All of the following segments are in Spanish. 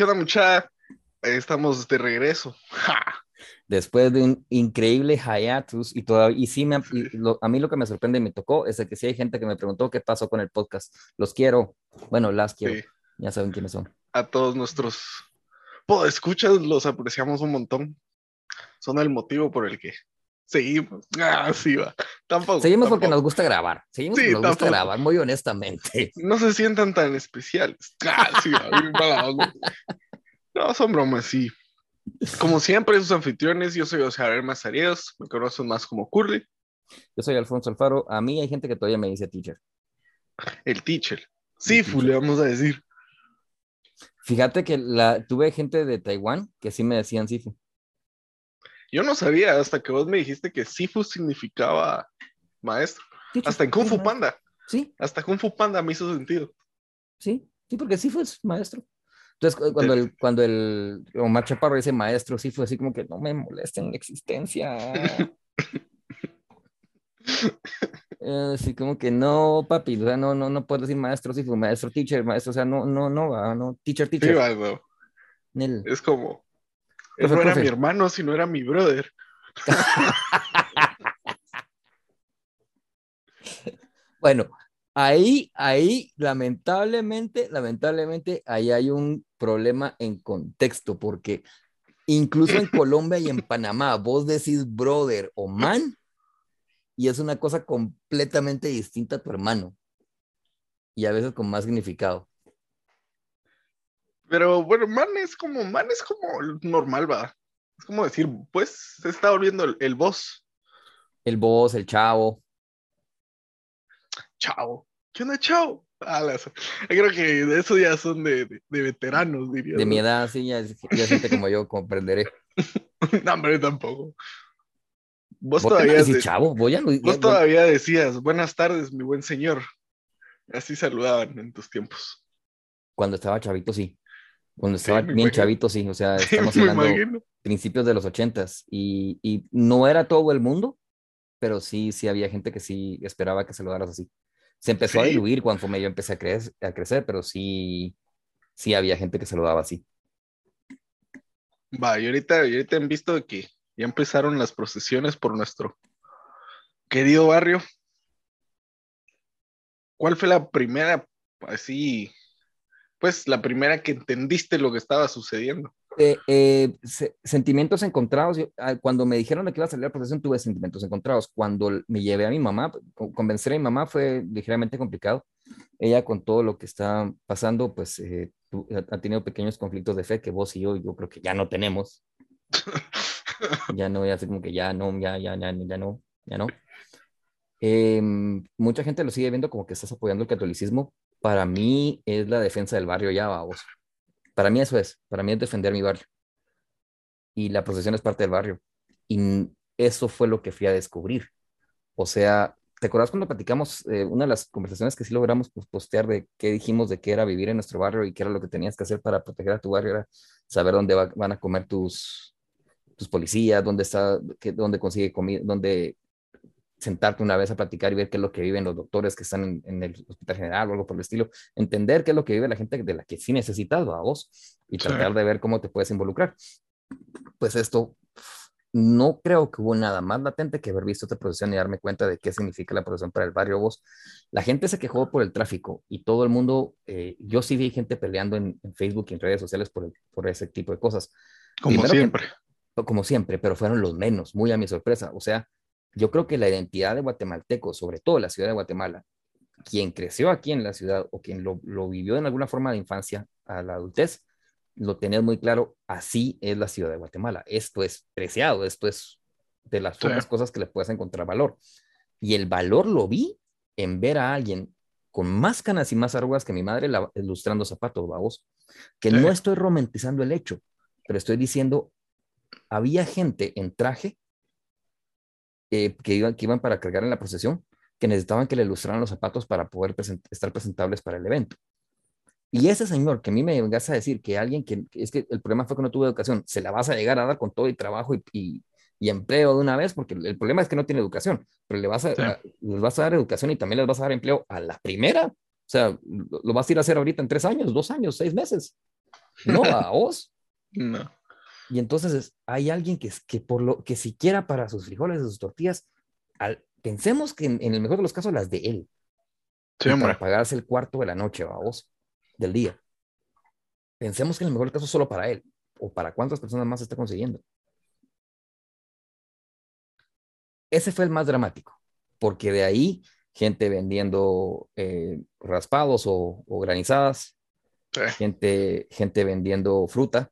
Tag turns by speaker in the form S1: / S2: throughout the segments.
S1: ¿Qué onda, muchacha? Estamos de regreso.
S2: Después de un increíble hiatus y todavía, y sí, me, a mí lo que me sorprende y me tocó es que sí hay gente que me preguntó qué pasó con el podcast. Los quiero, bueno, las quiero, ya saben quiénes son.
S1: A todos nuestros escuchas los apreciamos un montón. Son el motivo por el que seguimos. Ah, sí, va.
S2: Tampoco, seguimos porque nos gusta grabar. Seguimos porque nos gusta grabar, muy honestamente.
S1: No se sientan tan especiales. Ah, sí, va. no, son bromas, sí. Como siempre, sus anfitriones, yo soy José Mazarías, me conocen más como Curly.
S2: Yo soy Alfonso Alfaro. A mí hay gente que todavía me dice teacher.
S1: El teacher. Sí, le vamos a decir.
S2: Fíjate que la, tuve gente de Taiwán que sí me decían Sifu.
S1: Yo no sabía hasta que vos me dijiste que Sifu significaba maestro. hasta en Kung Fu Panda.
S2: Sí.
S1: Hasta Kung Fu Panda me hizo sentido.
S2: Sí, sí, porque Sifu es maestro. Entonces, cuando el, cuando el Omar Chaparro dice maestro, sí fue así como que no me molesten la existencia. Así como que no, papi, o sea, no, no, no puedo decir maestro, sí fue maestro, teacher, maestro, o sea, no, no, no, va, no, teacher, teacher.
S1: Es como, no era mi hermano, sino era mi brother.
S2: bueno, ahí, ahí, lamentablemente, lamentablemente, ahí hay un problema en contexto, porque incluso en Colombia y en Panamá, vos decís brother o man, y es una cosa completamente distinta a tu hermano, y a veces con más significado.
S1: Pero bueno, man es como, man es como normal, va. Es como decir, pues se está volviendo el, el boss.
S2: El boss, el chavo.
S1: Chavo. ¿Qué onda, chavo? creo que de eso ya son de, de, veteranos, diría.
S2: De mi edad, sí, ya, ya gente como yo comprenderé.
S1: no, hombre, tampoco. Vos, todavía,
S2: chavo?
S1: Voy a... vos todavía decías, buenas tardes, mi buen señor. Así saludaban en tus tiempos.
S2: Cuando estaba chavito, sí. Cuando estaba bien chavito, sí. O sea, estamos hablando principios de los ochentas. Y, y no era todo el mundo, pero sí, sí había gente que sí esperaba que saludaras así. Se empezó a diluir cuando yo empecé a, crecer, a crecer, pero sí, sí había gente que se lo daba así.
S1: Va, y ahorita, y ahorita han visto que ya empezaron las procesiones por nuestro querido barrio. ¿Cuál fue la primera, así, pues la primera que entendiste lo que estaba sucediendo?
S2: Eh, eh, sentimientos encontrados. Ah, cuando me dijeron que iba a salir la procesión, tuve sentimientos encontrados. Cuando me llevé a mi mamá, convencer a mi mamá fue ligeramente complicado. Ella, con todo lo que está pasando, pues eh, ha tenido pequeños conflictos de fe que vos y yo, yo creo que ya no tenemos. ya no, ya como que ya no, ya, ya, ya, ya no, ya no. Em, mucha gente lo sigue viendo como que estás apoyando el catolicismo. Para mí es la defensa del barrio ya, vos. Para mí eso es, para mí es defender mi barrio. Y la procesión es parte del barrio. Y eso fue lo que fui a descubrir. O sea, ¿te acuerdas cuando platicamos eh, una de las conversaciones que sí logramos postear de qué dijimos de qué era vivir en nuestro barrio y qué era lo que tenías que hacer para proteger a tu barrio? Era saber dónde van a comer tus, tus policías, dónde está, dónde consigue comida, dónde sentarte una vez a platicar y ver qué es lo que viven los doctores que están en, el hospital general o algo por el estilo, entender qué es lo que vive la gente de la que sí necesitas a vos y tratar de ver cómo te puedes involucrar. Pues esto, no creo que hubo nada más latente que haber visto esta procesión y darme cuenta de qué significa la procesión para el barrio vos. La gente se quejó por el tráfico y todo el mundo, eh, yo sí vi gente peleando en, Facebook y en redes sociales por, por ese tipo de cosas.
S1: Como siempre.
S2: como siempre, pero fueron los menos, muy a mi sorpresa. O sea, yo creo que la identidad de guatemalteco, sobre todo la ciudad de Guatemala, quien creció aquí en la ciudad o quien lo, vivió en alguna forma de infancia a la adultez, lo tenés muy claro, así es la ciudad de Guatemala. Esto es preciado, esto es de las pocas cosas que le puedes encontrar valor. Y el valor lo vi en ver a alguien con más canas y más arrugas que mi madre ilustrando zapatos, vamos, que no estoy romantizando el hecho, pero estoy diciendo, había gente en traje eh, que, iban, que iban para cargar en la procesión, que necesitaban que le ilustraran los zapatos para poder estar presentables para el evento. Y ese señor que a mí me vengas a decir que alguien que es que el problema fue que no tuvo educación, se la vas a llegar a dar con todo y trabajo y, y, empleo de una vez, porque el, problema es que no tiene educación, pero le vas, a, les vas a dar educación y también les vas a dar empleo a la primera. O sea, lo, vas a ir a hacer ahorita en tres años, dos años, seis meses. No, a vos.
S1: No.
S2: Y entonces hay alguien que, que por lo que siquiera para sus frijoles, sus tortillas, al, pensemos que en, el mejor de los casos las de él. para pagarse el cuarto de la noche, vos, del día. Pensemos que en el mejor caso solo para él, o para cuántas personas más está consiguiendo. Ese fue el más dramático, porque de ahí gente vendiendo eh, raspados o, granizadas, gente, gente vendiendo fruta,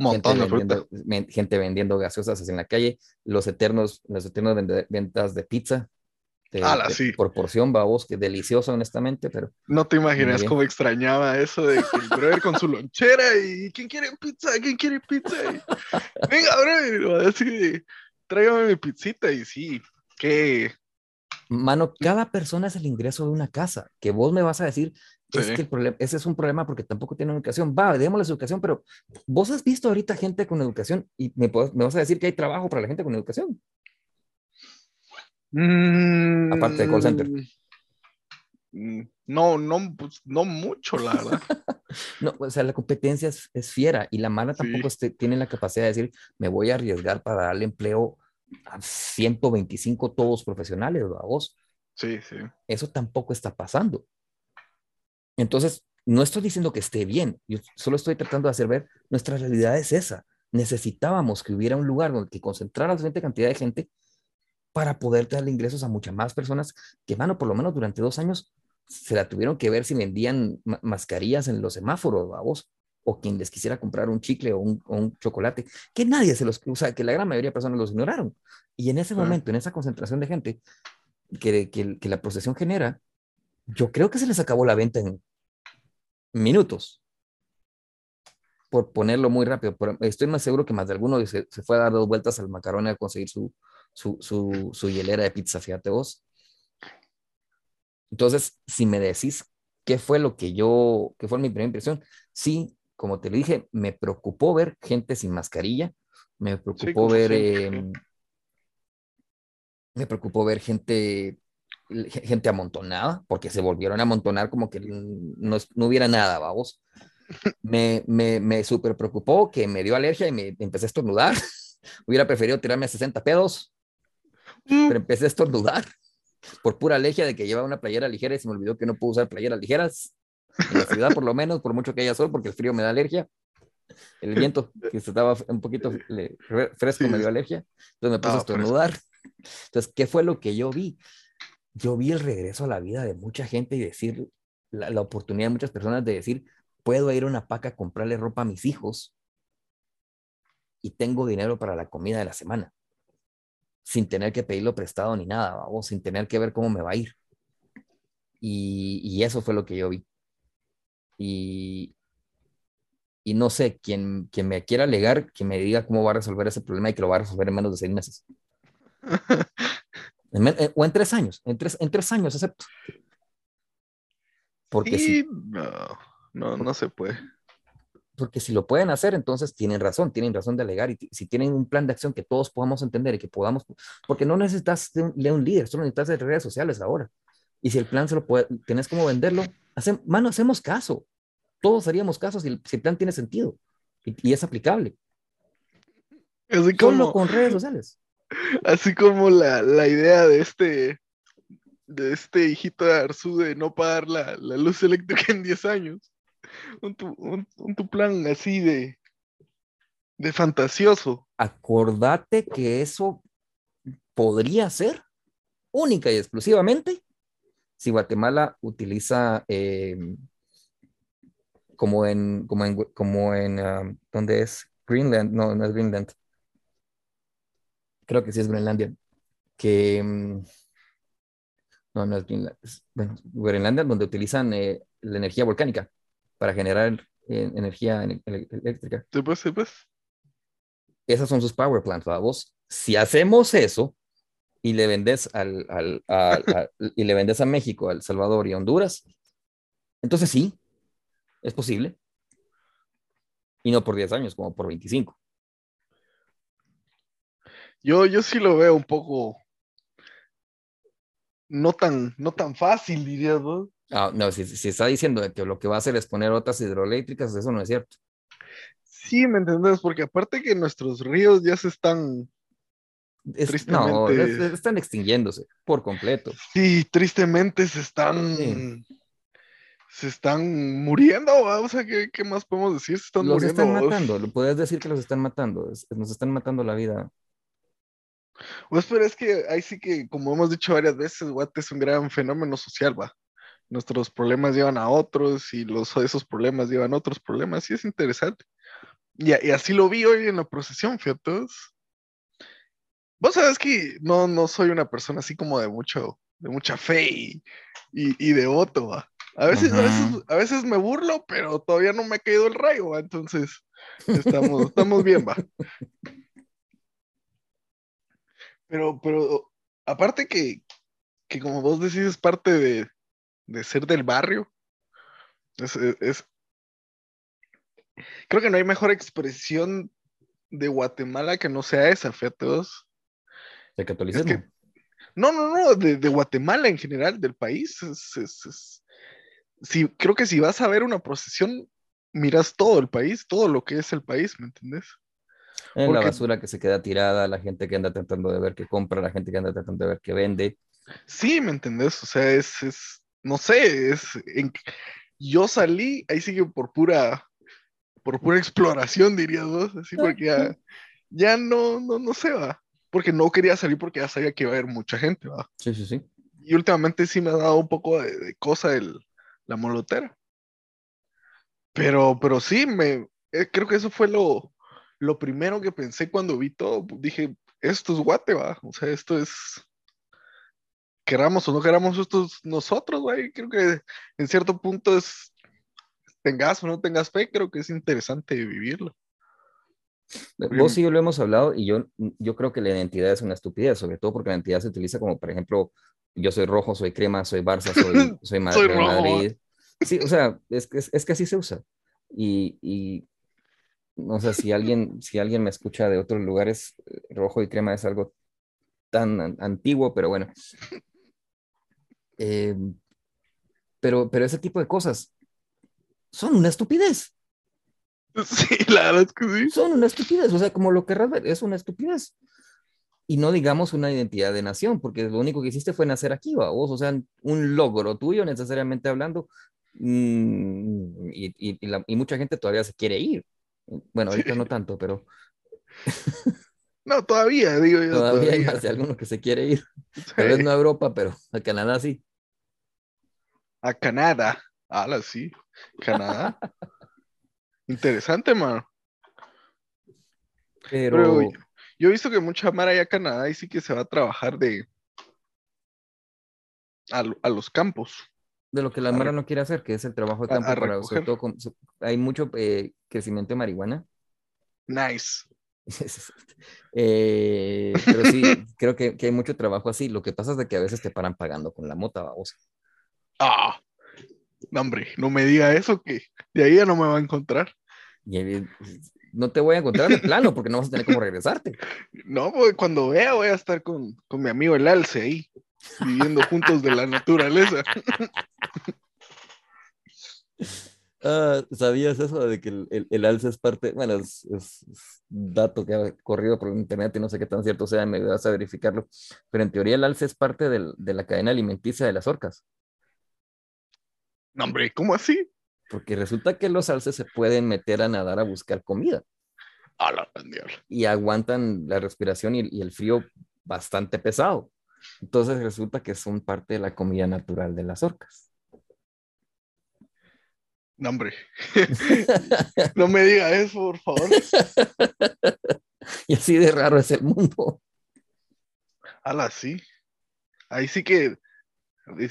S1: Montón
S2: gente, vendiendo, gente vendiendo gaseosas en la calle, los eternos, los eternos ventas de pizza. De,
S1: sí.
S2: por porción, babos, que delicioso, honestamente, pero.
S1: No te imaginas cómo extrañaba eso de que el brother con su lonchera y ¿quién quiere pizza? ¿Quién quiere pizza? Venga, brother, así, tráigame mi pizzita y sí, qué,
S2: Mano, cada persona es el ingreso de una casa, que vos me vas a decir, es que el problema, ese es un problema porque tampoco tienen educación. Va, démosles educación, pero vos has visto ahorita gente con educación y me, me vas a decir que hay trabajo para la gente con educación.
S1: Mm,
S2: Aparte de call center.
S1: Mm, no, no, pues, no mucho, la verdad.
S2: no, o sea, la competencia es, fiera y la mala tampoco este, tiene la capacidad de decir, me voy a arriesgar para darle empleo a 125 todos profesionales, a vos.
S1: Sí, sí.
S2: Eso tampoco está pasando. Entonces, no estoy diciendo que esté bien, yo solo estoy tratando de hacer ver, nuestra realidad es esa. Necesitábamos que hubiera un lugar donde que concentrara la suficiente cantidad de gente para poder darle ingresos a muchas más personas que, mano, por lo menos durante dos años se la tuvieron que ver si vendían mascarillas en los semáforos, a vos, o quien les quisiera comprar un chicle o un, chocolate, que nadie se los, o sea, que la gran mayoría de personas los ignoraron. Y en ese momento, en esa concentración de gente que, que, que la procesión genera, yo creo que se les acabó la venta en minutos. Por ponerlo muy rápido. estoy más seguro que más de alguno se, se, fue a dar dos vueltas al macarón a conseguir su, su, su, su hielera de pizza, fíjate vos. Entonces, si me decís qué fue lo que yo, qué fue mi primera impresión, sí, como te lo dije, me preocupó ver gente sin mascarilla, me preocupó ver, em, me preocupó ver gente, gente amontonada, porque se volvieron a amontonar como que no, no hubiera nada, vamos. Me, me, me súper preocupó que me dio alergia y me empecé a estornudar. Hubiera preferido tirarme a 60 pedos, mm. pero empecé a estornudar por pura alergia de que llevaba una playera ligera y se me olvidó que no puedo usar playeras ligeras en la ciudad por lo menos, por mucho que haya sol, porque el frío me da alergia. El viento, que estaba un poquito fresco, me dio alergia. Entonces me puse a estornudar. Entonces, ¿qué fue lo que yo vi? Yo vi el regreso a la vida de mucha gente y decir, la, oportunidad de muchas personas de decir, puedo ir a una paca a comprarle ropa a mis hijos y tengo dinero para la comida de la semana, sin tener que pedirlo prestado ni nada, o sin tener que ver cómo me va a ir. Y, eso fue lo que yo vi y, y no sé, quien, quien me quiera alegar, que me diga cómo va a resolver ese problema y que lo va a resolver en menos de seis meses. Eh, o en tres años, en tres, en tres años, acepto. Porque
S1: sí, no, no, no se puede.
S2: Porque si lo pueden hacer, entonces tienen razón, tienen razón de alegar. Y si tienen un plan de acción que todos podamos entender y que podamos, porque no necesitas de un, líder, solo necesitas de redes sociales ahora. Y si el plan se lo puede, tienes como venderlo, mano, hacemos caso. Todos haríamos caso si el, plan tiene sentido y, es aplicable.
S1: Así como,
S2: con redes sociales.
S1: Así como la, la, idea de este, de este hijito de Arzú de no pagar la, la luz eléctrica en 10 años. Un tu, un, tu, plan así de, de fantasioso.
S2: Acordate que eso podría ser única y exclusivamente si Guatemala utiliza eh, como en, como en, como en um, ¿dónde es? Greenland, no, no es Greenland. Creo que sí es Groenlandia. Que, mm, no, no es Greenland. bueno, Groenlandia, donde utilizan eh, la energía volcánica para generar eh, energía eléctrica.
S1: Sí, pues, sí, pues.
S2: Esas son sus power plants, vos. Si hacemos eso, y le vendes al, al y le vendes a México, a El Salvador y a Honduras, entonces sí, es posible. Y no por 10 años, como por 25.
S1: Yo, yo sí lo veo un poco no tan, no tan fácil, diría, ¿no?
S2: Ah, no, si, si está diciendo que lo que va a hacer es poner otras hidroeléctricas, eso no es cierto.
S1: Sí, ¿me entendés? Porque aparte que nuestros ríos ya se están
S2: Es-
S1: Tristemente.
S2: no, es- es- están extinguiéndose por completo.
S1: Sí, tristemente se están.
S2: Sí.
S1: Se están muriendo, ¿va? o sea, ¿qué, qué más podemos decir? Se están
S2: Los
S1: muriendo.
S2: están
S1: vos.
S2: matando, lo puedes decir que los están matando, nos están matando la vida.
S1: Pues, pero es que ahí sí que, como hemos dicho varias veces, Guate es un gran fenómeno social, va. Nuestros problemas llevan a otros y los, esos problemas llevan a otros problemas, y es interesante. Y, y así lo vi hoy en la procesión, fíjate. Vos sabes que no, no soy una persona así como de mucho, de mucha fe y, y, y devoto, va. A veces, a veces, a veces me burlo, pero todavía no me ha caído el rayo, va. Entonces, estamos, estamos bien, va. Pero, pero, aparte que, que como vos decís, es parte de, de ser del barrio. Es, es- es- Creo que no hay mejor expresión de Guatemala que no sea esa, fíjate vos.
S2: El catolicismo.
S1: No, no, no, de, de Guatemala en general, del país. Es, es- es- si, creo que si vas a ver una procesión, miras todo el país, todo lo que es el país, ¿me entendés?
S2: La
S1: porque-
S2: basura que se queda tirada, la gente que anda tratando de ver qué compra, la gente que anda tratando de ver qué vende.
S1: Sí, ¿me entendés? O sea, es, es no sé, es, en- yo salí, ahí sigue por pura, por pura exploración, dirías vos, así, porque ya, ya no, no, no sé, va, porque no quería salir porque ya sabía que iba a haber mucha gente, va,
S2: Sí, sí, sí.
S1: y últimamente sí me ha dado un poco de, de cosa el, la molotera, pero, pero sí, me, eh, creo que eso fue lo, lo primero que pensé cuando vi todo, dije, esto es Guate, va, o sea, esto es queramos o no queramos esto es nosotros, güey. Creo que en cierto punto es, tengas o no tengas fe, creo que es interesante vivirlo.
S2: Vos y yo lo hemos hablado y yo, yo creo que la identidad es una estupidez, sobre todo porque la identidad se utiliza como, por ejemplo, yo soy rojo, soy crema, soy Barça, soy, soy, Ma-
S1: Soy.
S2: Madrid. Sí, o sea, es, que- es, es que así se usa. Y, y no sé si alguien, si alguien me escucha de otros lugares, eh, rojo y crema es algo tan an- antiguo, pero bueno. Eh, pero, pero ese tipo de cosas son una estupidez.
S1: Sí, la verdad es que sí.
S2: son una estupidez, o sea, como lo querrás ver, es una estupidez. Y no digamos una identidad de nación, porque lo único que hiciste fue nacer aquí, ¿va? vos, o sea, un logro tuyo necesariamente hablando, mm, y, y- y la- y mucha gente todavía se quiere ir. Bueno, ahorita
S1: Sí.
S2: no tanto, pero
S1: No, todavía, digo yo.
S2: todavía hay más de alguno que se quiere ir.
S1: Sí.
S2: Tal vez no a Europa, pero a Canadá sí.
S1: A Canadá. Ala, sí. Canadá. Interesante, mano.
S2: Pero,
S1: Pero yo he visto que mucha Mara allá a Canadá y sí que se va a trabajar de a, a los campos.
S2: De lo que la Mara no quiere hacer, que es el trabajo de campo,
S1: a
S2: para, sobre todo con- hay mucho eh, crecimiento de marihuana.
S1: Nice.
S2: Eh, pero sí, creo que, que hay mucho trabajo así. Lo que pasa es de que a veces te paran pagando con la mota, babosa.
S1: Ah, no, hombre, no me diga eso que de ahí ya no me va a encontrar.
S2: Y ahí, no te voy a encontrar de plano porque no vas a tener cómo regresarte.
S1: No, pues cuando vea voy a estar con, con mi amigo el Alce ahí, viviendo juntos de la naturaleza.
S2: Ah, ¿sabías eso de que el, el, es parte? Bueno, es, es- es un dato que ha corrido por internet y no sé qué tan cierto sea, me vas a verificarlo. Pero en teoría el alce es parte del- de la cadena alimenticia de las orcas.
S1: No, hombre, ¿cómo así?
S2: Porque resulta que los alces se pueden meter a nadar a buscar comida.
S1: A la
S2: y aguantan la respiración y, y el frío bastante pesado. Entonces resulta que son parte de la comida natural de las orcas.
S1: No, hombre. No me diga eso, por favor.
S2: y así de raro es el mundo.
S1: Ala, sí. Ahí sí que,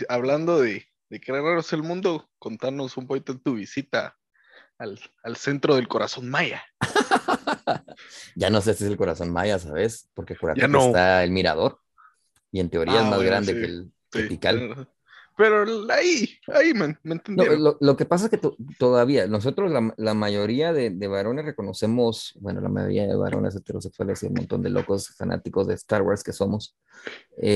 S1: hablando de, de qué raro es el mundo, contanos un poquito de tu visita al, al centro del corazón maya.
S2: Ya no sé si es el corazón maya, ¿sabes? Porque por
S1: no.
S2: está el mirador. Y en teoría
S1: Ah,
S2: es más
S1: bueno,
S2: grande
S1: sí,
S2: que el
S1: Sí,
S2: Tikal.
S1: Pero, ahí, ahí me, me
S2: No,
S1: entendieron.
S2: lo, lo que pasa es que to- todavía nosotros, la, la mayoría de, de varones reconocemos, bueno, la mayoría de varones heterosexuales y un montón de locos fanáticos de Star Wars que somos,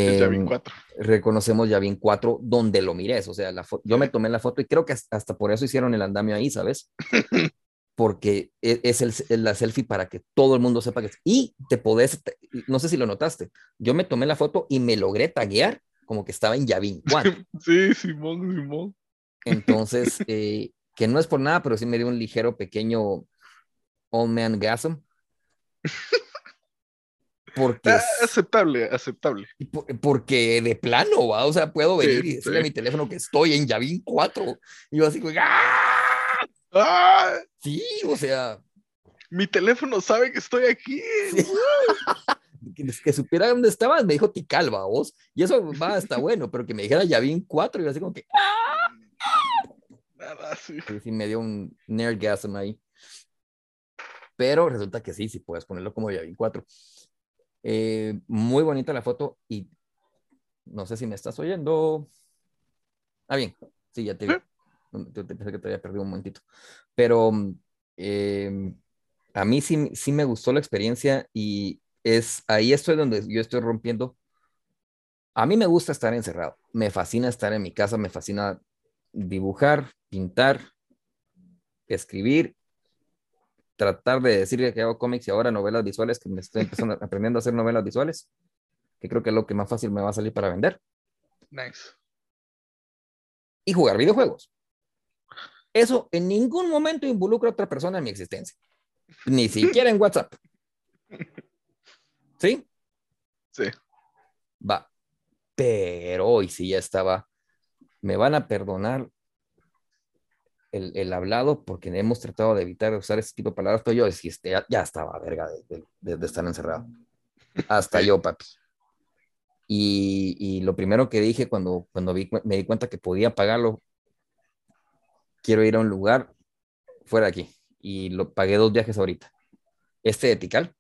S1: Es Yavin
S2: em,
S1: 4.
S2: reconocemos Yavin 4 donde lo mires, o sea, la yo me tomé la foto y creo que hasta por eso hicieron el andamio ahí, ¿sabes? Porque e- es el, la selfie para que todo el mundo sepa que... Y te podés, no sé si lo notaste, yo me tomé la foto y me logré taguear como que estaba en Yavin 4.
S1: Sí, Simón, Simón.
S2: Entonces, eh, que no es por nada, pero sí me dio un ligero pequeño old man gasm. Porque,
S1: Ah, aceptable, aceptable.
S2: por- porque de plano, ¿va? O sea, puedo
S1: Sí,
S2: venir y decirle a
S1: sí.
S2: mi teléfono que estoy en Yavin 4. Y yo así, ¡ah!
S1: ¡Ah!
S2: Sí, o sea,
S1: Mi teléfono sabe que estoy aquí.
S2: Sí. que, que supiera dónde estabas, me dijo Ticalba, vos. Y eso va, está bueno, pero que me dijera Yavin 4, y yo así como que,
S1: Nada, sí.
S2: Sí, sí, me dio un nerdgasm ahí. Pero resulta que sí, sí puedes ponerlo como Yavin 4. Eh, muy bonita la foto y no sé si me estás oyendo. Ah, bien, sí, ya te vi. Yo pensé que te había perdido un momentito. Pero eh, a mí sí, sí me gustó la experiencia y es ahí estoy donde yo estoy rompiendo. A mí me gusta estar encerrado. Me fascina estar en mi casa, me fascina dibujar, pintar, escribir, tratar de decir que hago cómics y ahora novelas visuales, que me estoy empezando aprendiendo a hacer novelas visuales, que creo que es lo que más fácil me va a salir para vender,
S1: Nice.
S2: y jugar videojuegos. Eso en ningún momento involucra a otra persona en mi existencia, ni siquiera en WhatsApp. ¿Sí?
S1: Sí.
S2: Va. Pero hoy sí ya estaba. Me van a perdonar el, el hablado porque hemos tratado de evitar usar ese tipo de palabras, pero yo sí, este, ya, ya estaba verga de, de- de- de estar encerrado. Hasta yo, papi. Y, y lo primero que dije cuando, cuando vi, me di cuenta que podía pagarlo, quiero ir a un lugar fuera de aquí. Y lo pagué dos viajes ahorita. Este de Tikal,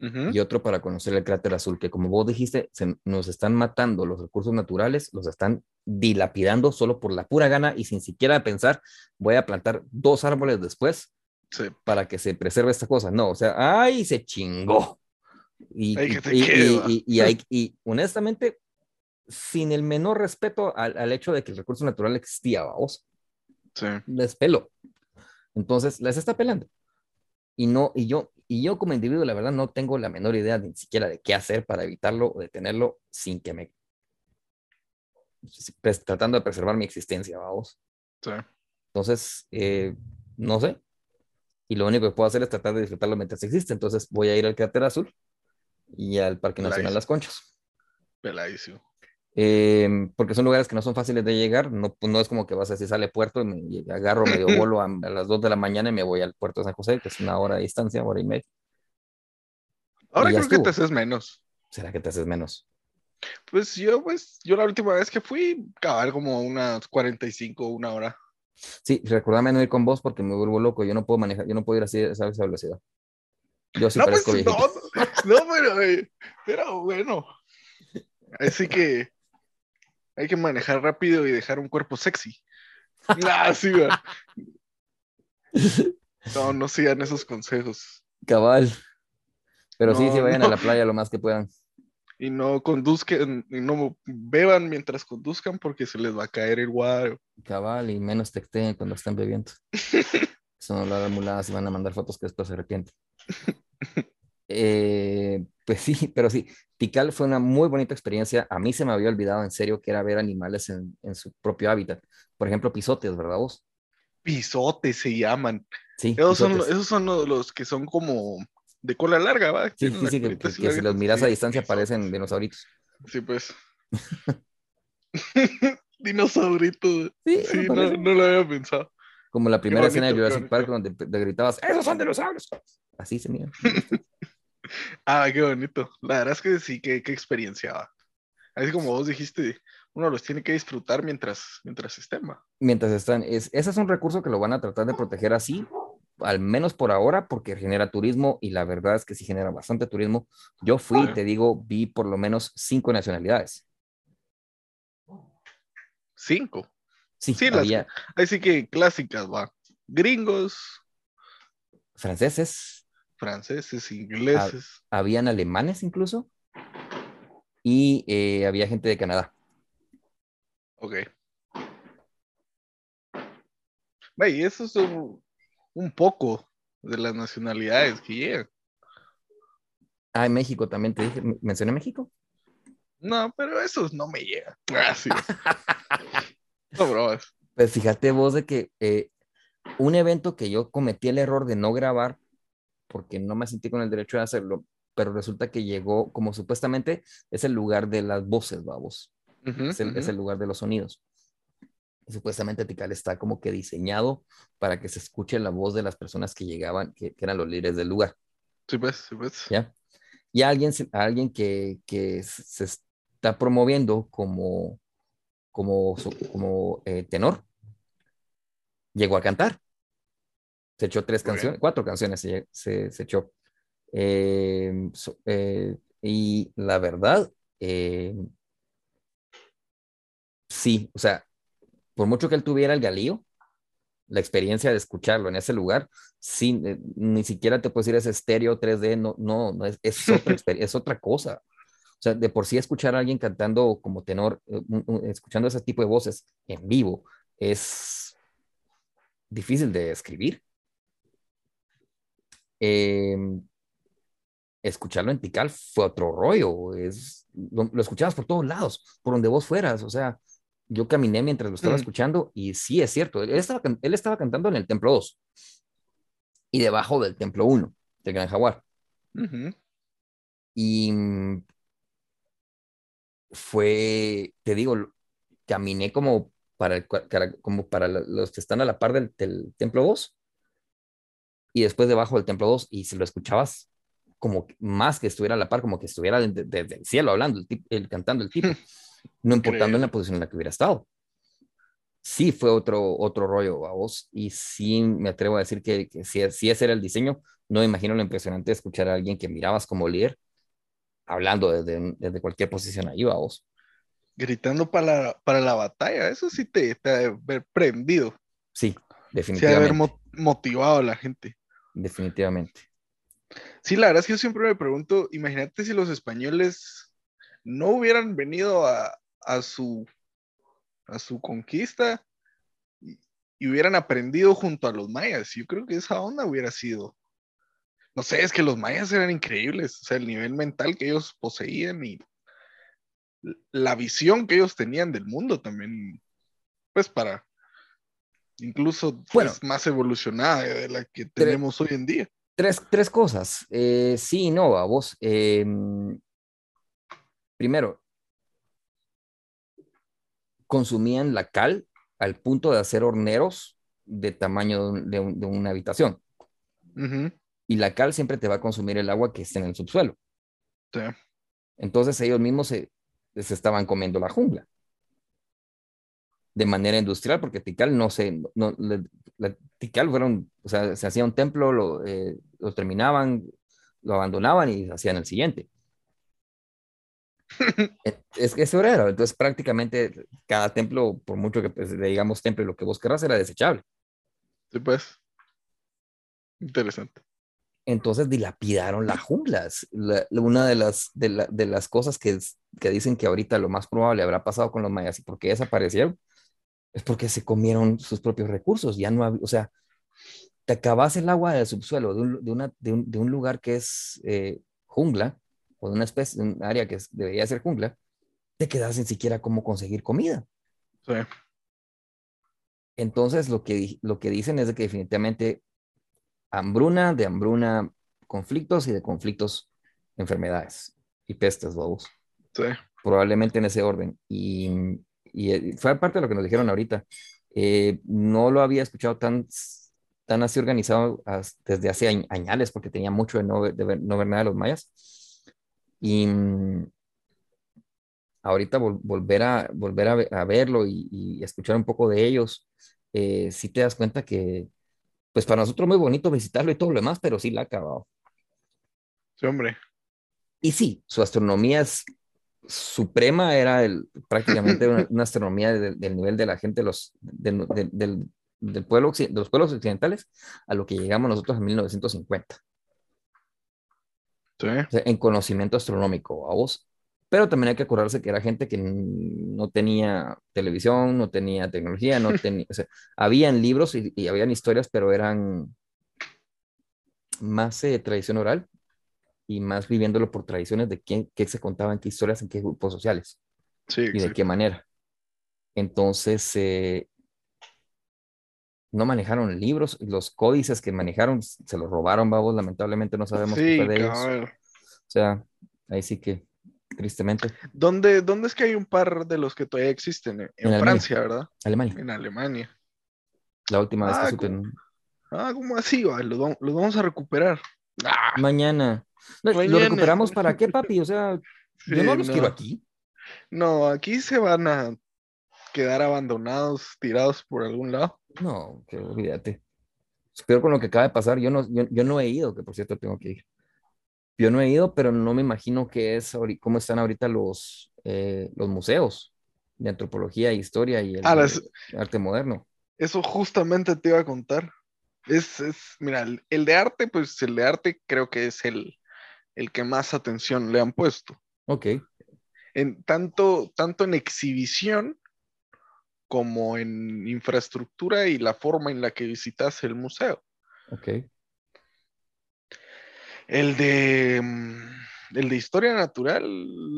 S1: Ujú.
S2: y otro para conocer el cráter azul, que como vos dijiste, se, nos están matando los recursos naturales, los están dilapidando solo por la pura gana y sin siquiera pensar, voy a plantar dos árboles después
S1: Sí.
S2: para que se preserve esta cosa. No, o sea, ¡ay, se chingó! Y, y- y- y- hay- honestamente, sin el menor respeto al, al hecho de que el recurso natural existía, vamos,
S1: Sí.
S2: les pelo. Entonces, les está pelando. Y no, y yo, y yo como individuo, la verdad, no tengo la menor idea ni siquiera de qué hacer para evitarlo o detenerlo sin que me. pues, tratando de preservar mi existencia, vamos.
S1: Sí.
S2: Entonces, eh, no sé. Y lo único que puedo hacer es tratar de disfrutarlo mientras existe. Entonces, voy a ir al Cráter Azul y al Parque Nacional. Las Conchas.
S1: Peladísimo.
S2: Eh, porque son lugares que no son fáciles de llegar, no, pues, no es como que vas a decir sale puerto y me y agarro medio bolo a, a las 2 de la mañana y me voy al puerto de San José, que es una hora de distancia, hora y media.
S1: Ahora
S2: Y
S1: creo que
S2: estuvo.
S1: te haces menos.
S2: ¿Será que te haces menos?
S1: Pues yo, pues, yo la última vez que fui, cabal como unas 45, una hora.
S2: Sí, recordame no ir con vos porque me vuelvo loco, yo no puedo manejar, yo no puedo ir así a esa velocidad. Yo sí
S1: no, pues, no, no, pero, eh, pero bueno. Así que hay que manejar rápido y dejar un cuerpo sexy. Ah, sí, va. No, no sigan esos consejos.
S2: Cabal. Pero sí,
S1: No,
S2: sí, vayan
S1: no.
S2: a la playa lo más que puedan.
S1: Y no conduzcan, y no beban mientras conduzcan porque se les va a caer el guaro.
S2: Cabal y menos texteen cuando estén bebiendo. Eso no lo hagan muladas y van a mandar fotos que después se arrepienten. Eh, pues sí, pero sí, Tikal fue una muy bonita experiencia. A mí se me había olvidado en serio que era ver animales en, en su propio hábitat. Por ejemplo, pisotes, ¿verdad vos?
S1: Pisotes se llaman.
S2: Sí,
S1: Esos son, esos son los, que son como de cola larga, ¿va?
S2: Sí, sí, sí, que, si los miras a distancia parecen dinosauritos.
S1: Sí, pues. Dinosaurito.
S2: Sí,
S1: no, lo había pensado.
S2: Como la primera escena de Jurassic Park donde te gritabas, ¡esos son dinosaurios! Así se mira.
S1: Ah, qué bonito. La verdad es que sí, qué, qué experiencia. va. Así como vos dijiste, uno los tiene que disfrutar mientras, mientras estén. va.
S2: Mientras están, es, ese es un recurso que lo van a tratar de proteger así, al menos por ahora, porque genera turismo y la verdad es que sí genera bastante turismo. Yo fui, te digo, vi por lo menos cinco nacionalidades.
S1: Cinco.
S2: Sí,
S1: Sí, las-
S2: había
S1: Así que clásicas, va. Gringos,
S2: franceses,
S1: franceses, ingleses.
S2: habían alemanes incluso, y eh, había gente de Canadá.
S1: Ok. Ve, y eso es un, un poco de las nacionalidades que llegan.
S2: Ah, en México también te dije, mencioné México.
S1: No, pero esos no me llegan. Gracias. no, bromas.
S2: Pues fíjate vos de que eh, un evento que yo cometí el error de no grabar porque no me sentí con el derecho de hacerlo, pero resulta que llegó como supuestamente es el lugar de las voces, vamos,
S1: Ujú,
S2: es el, es
S1: ujú.
S2: el lugar de los sonidos. Y supuestamente Tikal está como que diseñado para que se escuche la voz de las personas que llegaban, que, que eran los líderes del lugar,
S1: Sí, pues, sí, pues.
S2: ¿ya? Y alguien, alguien que, que se está promoviendo como, como, como eh, tenor, llegó a cantar. Se echó tres canciones, cuatro canciones se, se, se echó. Eh, so- eh, y la verdad, eh, sí, o sea, por mucho que él tuviera el galío, la experiencia de escucharlo en ese lugar, sí, ni siquiera te puedo decir es estéreo 3D, no, no, no es, es otra es otra cosa. O sea, de por sí escuchar a alguien cantando como tenor, escuchando ese tipo de voces en vivo, es difícil de escribir. Eh, escucharlo en Tikal fue otro rollo, es, lo, lo escuchabas por todos lados, por donde vos fueras, o sea, yo caminé mientras lo estaba
S1: Mm.
S2: escuchando y sí es cierto, él estaba, can- él estaba cantando en el templo 2 y debajo del templo 1 del Gran Jaguar. Y mm, fue, te digo, caminé como para, cara- como para los que están a la par del, del templo 2 y después debajo del templo 2 y si lo escuchabas como más que estuviera a la par, como que estuviera desde, desde el cielo hablando, el, tip- el- cantando el tipo, no importando en la posición en la que hubiera estado. Sí fue otro, otro rollo a vos y sí me atrevo a decir que, que si, si ese era el diseño, no me imagino lo impresionante de escuchar a alguien que mirabas como líder hablando desde, desde cualquier posición ahí a vos.
S1: Gritando para la, para la batalla. Eso sí te, te ha de haber prendido.
S2: Sí,
S1: Sí, ha de
S2: definitivamente.
S1: haber mo- motivado a la gente.
S2: Definitivamente.
S1: Sí, la verdad es que yo siempre me pregunto, imagínate si los españoles no hubieran venido a, a su, a su conquista y, y hubieran aprendido junto a los mayas. Yo creo que esa onda hubiera sido, no sé, es que los mayas eran increíbles, o sea, el nivel mental que ellos poseían y la visión que ellos tenían del mundo también, pues para incluso
S2: Bueno.
S1: más evolucionada de la que tenemos hoy en día.
S2: Tres, tres cosas. Eh, sí y no, a vos. Eh, primero, consumían la cal al punto de hacer horneros de tamaño de, un- de un- de una habitación. Y la cal siempre te va a consumir el agua que está en el subsuelo.
S1: sí.
S2: Entonces ellos mismos se, se estaban comiendo la jungla de manera industrial, porque Tikal no se, no, la, Tikal fueron, o sea, se hacía un templo, lo, eh, lo terminaban, lo abandonaban y hacían el siguiente. Es que eso era, entonces prácticamente cada templo, por mucho que pues, le digamos templo, lo que vos querrás era desechable.
S1: Sí, pues. Interesante.
S2: Entonces dilapidaron las junglas. La- la- una de las, de, la- de las cosas que, que dicen que ahorita lo más probable habrá pasado con los mayas y por qué desaparecieron es porque se comieron sus propios recursos. Ya no había, o sea, te acabas el agua del subsuelo de un, de una, de un, de un lugar que es eh, jungla o de una especie, de un área que es- debería ser jungla, te quedas sin siquiera cómo conseguir comida.
S1: Sí.
S2: Entonces, lo que, lo que dicen es de que definitivamente hambruna, de hambruna, conflictos y de conflictos, enfermedades y pestes, vamos.
S1: Sí.
S2: Probablemente en ese orden. Y, y, eh, fue parte de lo que nos dijeron ahorita. Eh, no lo había escuchado tan, tan así organizado as- desde hace añ- añales, porque tenía mucho de no, de ver, no ver nada de los mayas. Y mm, ahorita vol- volver, a, volver a, ve- a verlo y, y escuchar un poco de ellos, eh, sí te das cuenta que, pues para nosotros muy bonito visitarlo y todo lo demás, pero sí la ha acabado.
S1: Sí, hombre.
S2: Y sí, su astronomía es suprema era el, prácticamente una, una astronomía del, del nivel de la gente los, del, del, pueblo, de los pueblos occidentales a lo que llegamos nosotros en 1950.
S1: Sí.
S2: O sea, en conocimiento astronómico, a vos. Pero también hay que acordarse que era gente que no tenía televisión, no tenía tecnología, no tenía, o sea, habían libros y, y habían historias, pero eran más eh, tradición oral y más viviéndolo por tradiciones de quién, qué se contaban, qué historias, en qué grupos sociales
S1: Sí,
S2: y de qué manera. Entonces, eh, no manejaron libros, los códices que manejaron se los robaron, babos, lamentablemente no sabemos qué
S1: Sí,
S2: fue de ellos. O sea, ahí sí que, tristemente,
S1: ¿Dónde, ¿Dónde es que hay un par de los que todavía existen? En, en
S2: Alemania.
S1: Francia, ¿verdad?
S2: Alemania,
S1: En Alemania.
S2: la última vez que
S1: Ah,
S2: supe.
S1: Ah, ¿cómo así? va? Los, vamos- los vamos a recuperar. Ah,
S2: Mañana. No, ¿Lo recuperamos para qué, papi? O sea, yo no los quiero
S1: no.
S2: aquí.
S1: No, aquí se van a quedar abandonados, tirados por algún lado.
S2: No, que olvídate. Peor con lo que acaba de pasar. Yo no, yo, yo no he ido, que por cierto tengo que ir. Yo no he ido, pero no me imagino qué es, cómo están ahorita los, eh, los museos de antropología e historia y el
S1: Ah,
S2: arte moderno.
S1: Eso justamente te iba a contar. Es, es, mira, el, el de arte, pues el de arte creo que es el, el que más atención le han puesto.
S2: Ok,
S1: En tanto, tanto en exhibición como en infraestructura y la forma en la que visitas el museo.
S2: ok.
S1: El de mm, el de historia natural,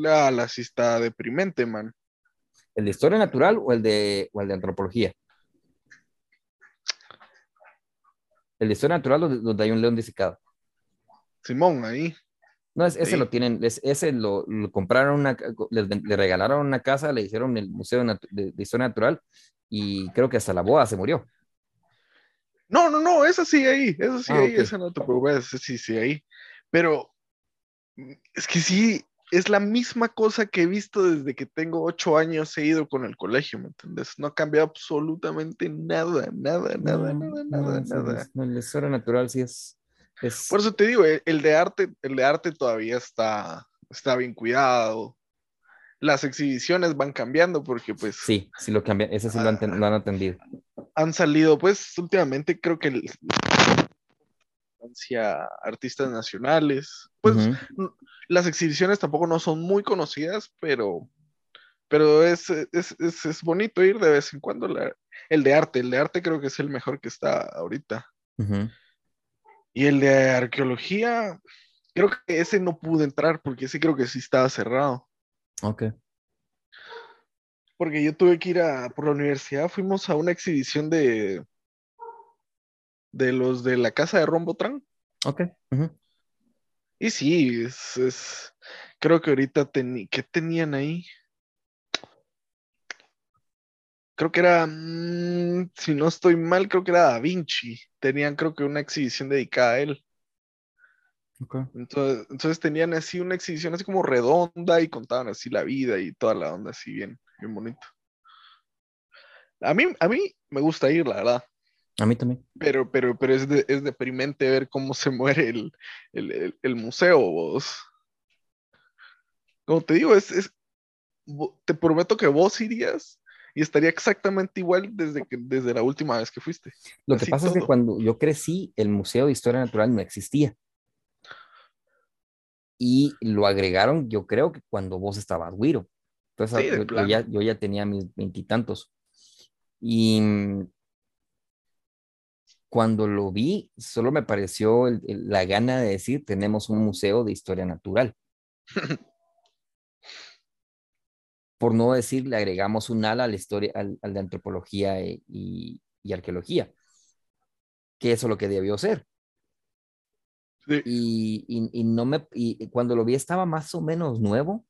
S1: la, la sí está deprimente, man.
S2: ¿El de historia natural o el de, o el de antropología? El de historia natural donde, donde hay un león disecado.
S1: Simón, ahí.
S2: No, es- ese
S1: Sí.
S2: lo tienen, es- ese lo, lo compraron, una, les le regalaron una casa, le hicieron el Museo de, de Historia Natural y creo que hasta la boda se murió.
S1: No, no, no, esa sí ahí, esa sí
S2: Ah,
S1: ahí,
S2: ok.
S1: esa no te preocupes, sí, sí ahí. Pero mm, es que sí, es la misma cosa que he visto desde que tengo ocho años, he ido con el colegio, ¿me entiendes? No ha cambiado absolutamente nada, nada, nada,
S2: No,
S1: nada,
S2: no,
S1: nada, nada.
S2: no, Historia Natural sí es, es
S1: Por eso te digo, el, el de arte, el de arte todavía está, está bien cuidado. Las exhibiciones van cambiando porque pues
S2: sí, sí lo cambian, ese sí lo han, ten- lo han atendido.
S1: han salido, pues últimamente creo que el- hacia artistas nacionales. Pues las exhibiciones tampoco no son muy conocidas, pero, pero es, es, es, es bonito ir de vez en cuando. la- el de arte, el de arte creo que es el mejor que está ahorita. Y el de arqueología, creo que ese no pude entrar porque ese creo que sí estaba cerrado.
S2: Ok.
S1: Porque yo tuve que ir a, por la universidad, fuimos a una exhibición de, de los de la casa de Rombotran.
S2: Ok.
S1: Y sí, es, es- creo que ahorita teni- ¿qué tenían ahí? Creo que era, mm, si no estoy mal, creo que era Da Vinci. Tenían creo que una exhibición dedicada a él.
S2: Ok.
S1: Entonces, entonces tenían así una exhibición así como redonda y contaban así la vida y toda la onda así bien, bien bonito. A mí, a mí me gusta ir, la verdad.
S2: A mí también.
S1: Pero, pero, pero es, de- es deprimente ver cómo se muere el, el, el- el museo, vos. Como te digo, es, es, te prometo que vos irías y estaría exactamente igual desde, que, desde la última vez que fuiste.
S2: Lo que
S1: Así
S2: pasa es que cuando yo crecí, el Museo de Historia Natural no existía. Y lo agregaron, yo creo que cuando vos estabas güiro. Entonces,
S1: Sí,
S2: yo- ya, yo ya tenía mis veintitantos. Y mm, cuando lo vi, solo me pareció el- el- la gana de decir, tenemos un museo de historia natural. Por no decir, le agregamos un ala a la historia, al, al de antropología e- y, y arqueología, que eso es lo que debió ser.
S1: Sí.
S2: Y, y- y no me, y cuando lo vi estaba más o menos nuevo.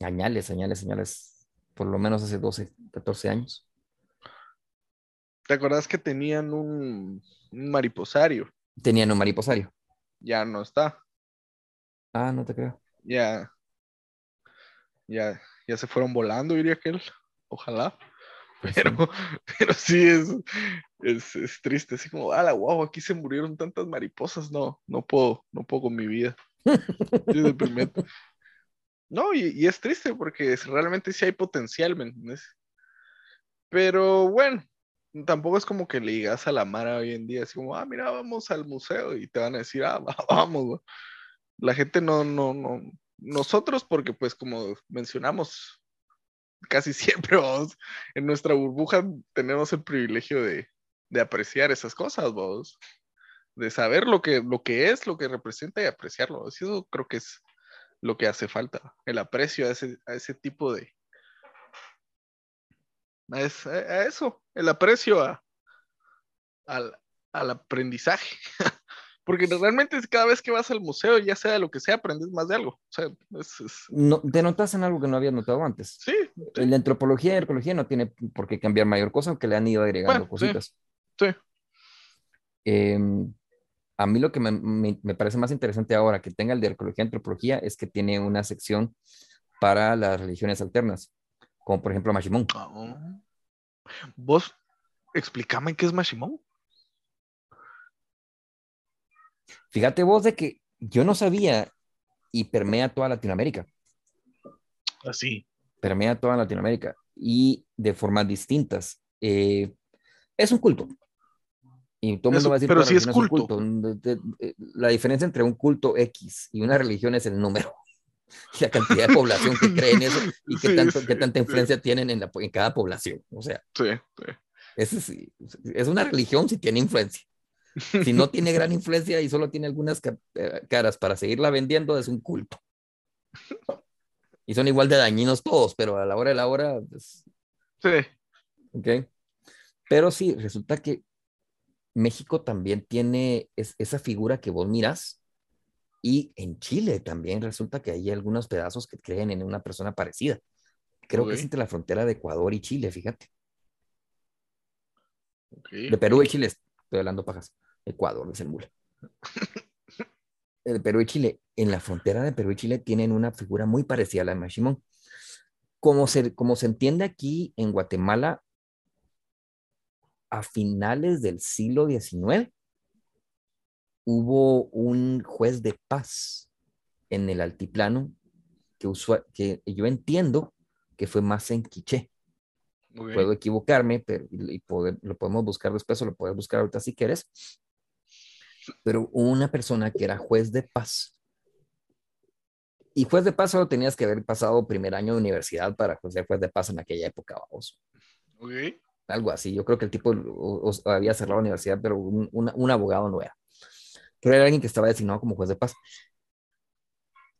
S2: Añales, añales, añales, por lo menos hace 12, 14 años.
S1: ¿Te acordás que tenían un, un mariposario?
S2: Tenían un mariposario.
S1: Ya no está.
S2: Ah, no te creo.
S1: Ya, ya, ya se fueron volando, diría que él. Ojalá.
S2: Pues.
S1: Pero, pero sí es, es, es triste, así como, ah, la guau, aquí se murieron tantas mariposas, no, no puedo, no puedo con mi vida. No, y, es triste porque realmente sí hay potencial, ¿me entiendes? Pero bueno, tampoco es como que le digas a la Mara hoy en día, así como, ah, mira, vamos al museo y te van a decir, ah, vamos. La gente no, no, no. Nosotros, porque pues como mencionamos, casi siempre vos, en nuestra burbuja tenemos el privilegio de, de apreciar esas cosas, vos. De saber lo que, lo que es, lo que representa y apreciarlo. Eso creo que es lo que hace falta, el aprecio a ese, a ese tipo de... A, a eso, el aprecio a, al, al aprendizaje. Porque realmente cada vez que vas al museo, ya sea de lo que sea, aprendes más de algo. O sea, es,
S2: No, te notas en algo que no habías notado antes.
S1: Sí.
S2: La antropología y arqueología no tiene por qué cambiar mayor cosa, aunque le han ido agregando cositas.
S1: Sí.
S2: Em, a mí lo que me, parece más interesante ahora que tenga el de arqueología y antropología es que tiene una sección para las religiones alternas, como por ejemplo Mashimón.
S1: Ah. Vos, explícame qué es Mashimón.
S2: Fíjate vos de que yo no sabía y permea toda Latinoamérica.
S1: Así.
S2: permea toda Latinoamérica y de formas distintas. Eh, es un culto. Y todo el mundo va a decir,
S1: pero si es culto.
S2: La diferencia entre un culto X y una religión es el número. La cantidad de población que cree en eso y qué, tanto, qué tanta influencia tienen en, la, en cada población. O sea, Es, es una religión si tiene influencia. Si no tiene gran influencia y solo tiene algunas eh, caras para seguirla vendiendo, es un culto. Y son igual de dañinos todos, pero a la hora de la hora, pues,
S1: sí.
S2: Ok. Pero sí, resulta que México también tiene esa figura que vos miras y en Chile también resulta que hay algunos pedazos que creen en una persona parecida. Creo que es entre la frontera de Ecuador y Chile, fíjate. De Perú y Chile, estoy hablando pajas. Ecuador es el mula. El Perú y Chile, en la frontera de Perú y Chile tienen una figura muy parecida a la de Mashimón. Como se, como se entiende aquí en Guatemala, a finales del siglo XIX, hubo un juez de paz en el altiplano que, que yo entiendo que fue más en Quiché. Puedo equivocarme, pero y lo podemos buscar después o lo puedes buscar ahorita si quieres pero una persona que era juez de paz. Y juez de paz solo tenías que haber pasado primer año de universidad para ser juez de paz en aquella época, vamos. Algo así. Yo creo que el tipo había cerrado la universidad, pero un, abogado no era. Pero era alguien que estaba designado como juez de paz.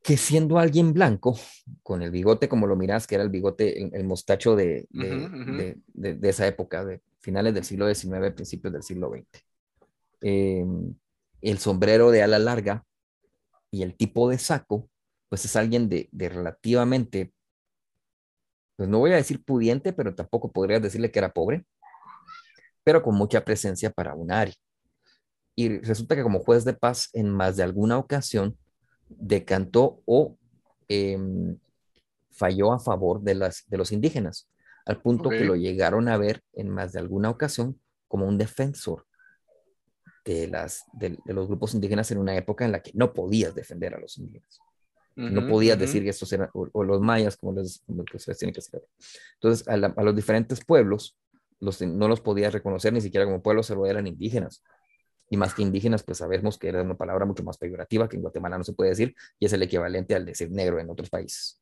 S2: Que siendo alguien blanco, con el bigote como lo miras, que era el bigote, el, mostacho de, de, esa época, de finales del siglo XIX, principios del siglo XX. Eh, el sombrero de ala larga y el tipo de saco, pues es alguien de, relativamente, pues no voy a decir pudiente, pero tampoco podrías decirle que era pobre, pero con mucha presencia para un área. Y resulta que como juez de paz en más de alguna ocasión decantó o em, falló a favor de, las, de los indígenas, al punto que lo llegaron a ver en más de alguna ocasión como un defensor de, las, de, los grupos indígenas en una época en la que no podías defender a los indígenas. no podías decir que estos eran, o, los mayas, como les, que se tiene que decir. Entonces, a, los diferentes pueblos los, no los podías reconocer ni siquiera como pueblos, solo eran indígenas. Y más que indígenas, pues sabemos que era una palabra mucho más peyorativa que en Guatemala no se puede decir y es el equivalente al decir negro en otros países.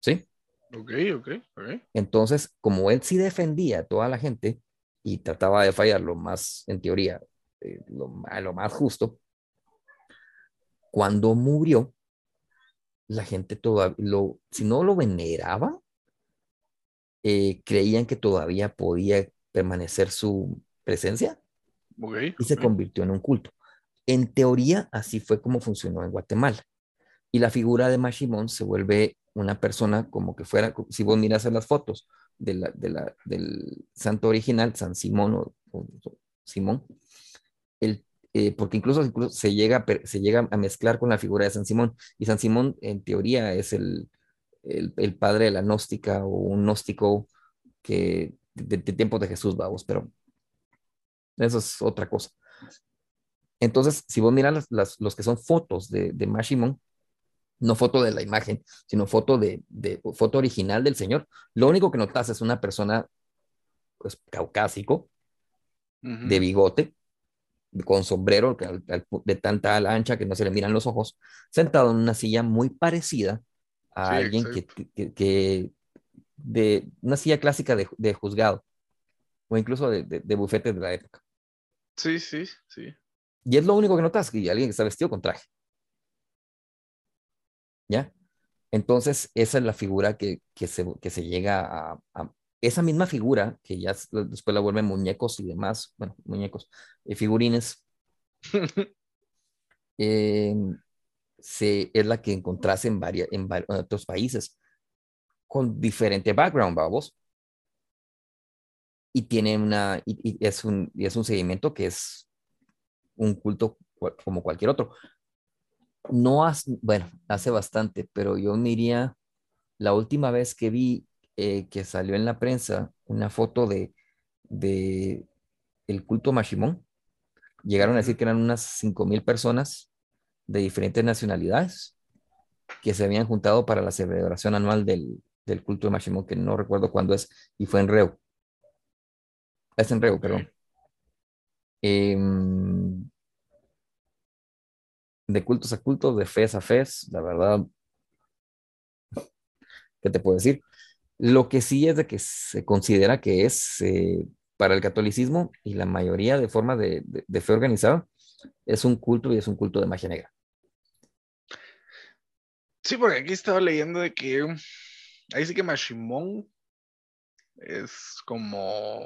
S2: ¿Sí?
S1: Ok, ok, ok.
S2: Entonces, como él sí defendía a toda la gente, y trataba de fallar lo más, en teoría, eh, lo, más justo, cuando murió, la gente todavía, lo, si no lo veneraba, eh, creían que todavía podía permanecer su presencia y se convirtió en un culto. En teoría, así fue como funcionó en Guatemala. Y la figura de Mashimón se vuelve una persona como que fuera, si vos miras en las fotos, de la, de la, del santo original, San Simón o, Simón, el, eh, porque incluso, se, llega, se llega a mezclar con la figura de San Simón, y San Simón en teoría es el, el, el padre de la gnóstica o un gnóstico que de, de tiempos de Jesús, vamos, pero eso es otra cosa. Entonces, si vos miras las, las, los que son fotos de, de Mashimon, no foto de la imagen, sino foto de, de foto original del señor. Lo único que notas es una persona pues caucásico, de bigote, con sombrero de tanta ala ancha que no se le miran los ojos, sentado en una silla muy parecida a alguien que, que, de una silla clásica de, de juzgado o incluso de, de, bufete de la época.
S1: Sí, sí, sí.
S2: Y es lo único que notas, que alguien que está vestido con traje. ¿Ya? Entonces, esa es la figura que, que, se, que se llega a, Esa misma figura, que ya después la vuelven muñecos y demás, bueno, muñecos, y figurines, eh, se, es la que encontrás en, varias, en, otros países con diferente background, vamos. Y tiene una, y, es un, y es un seguimiento que es un culto como cualquier otro. No hace, bueno, hace bastante, pero yo diría, la última vez que vi eh, que salió en la prensa una foto de, de el culto Mashimón, llegaron a decir que eran unas mil personas de diferentes nacionalidades que se habían juntado para la celebración anual del, del culto de Mashimón, que no recuerdo cuándo es, y fue en Reo. Es en Reo, perdón. Em, de cultos a cultos, de fe a fe, la verdad, ¿qué te puedo decir? Lo que sí es de que se considera que es eh, para el catolicismo y la mayoría de formas de, de, fe organizada, es un culto y es un culto de magia negra.
S1: Sí, porque aquí estaba leyendo de que ahí sí que Mashimón es como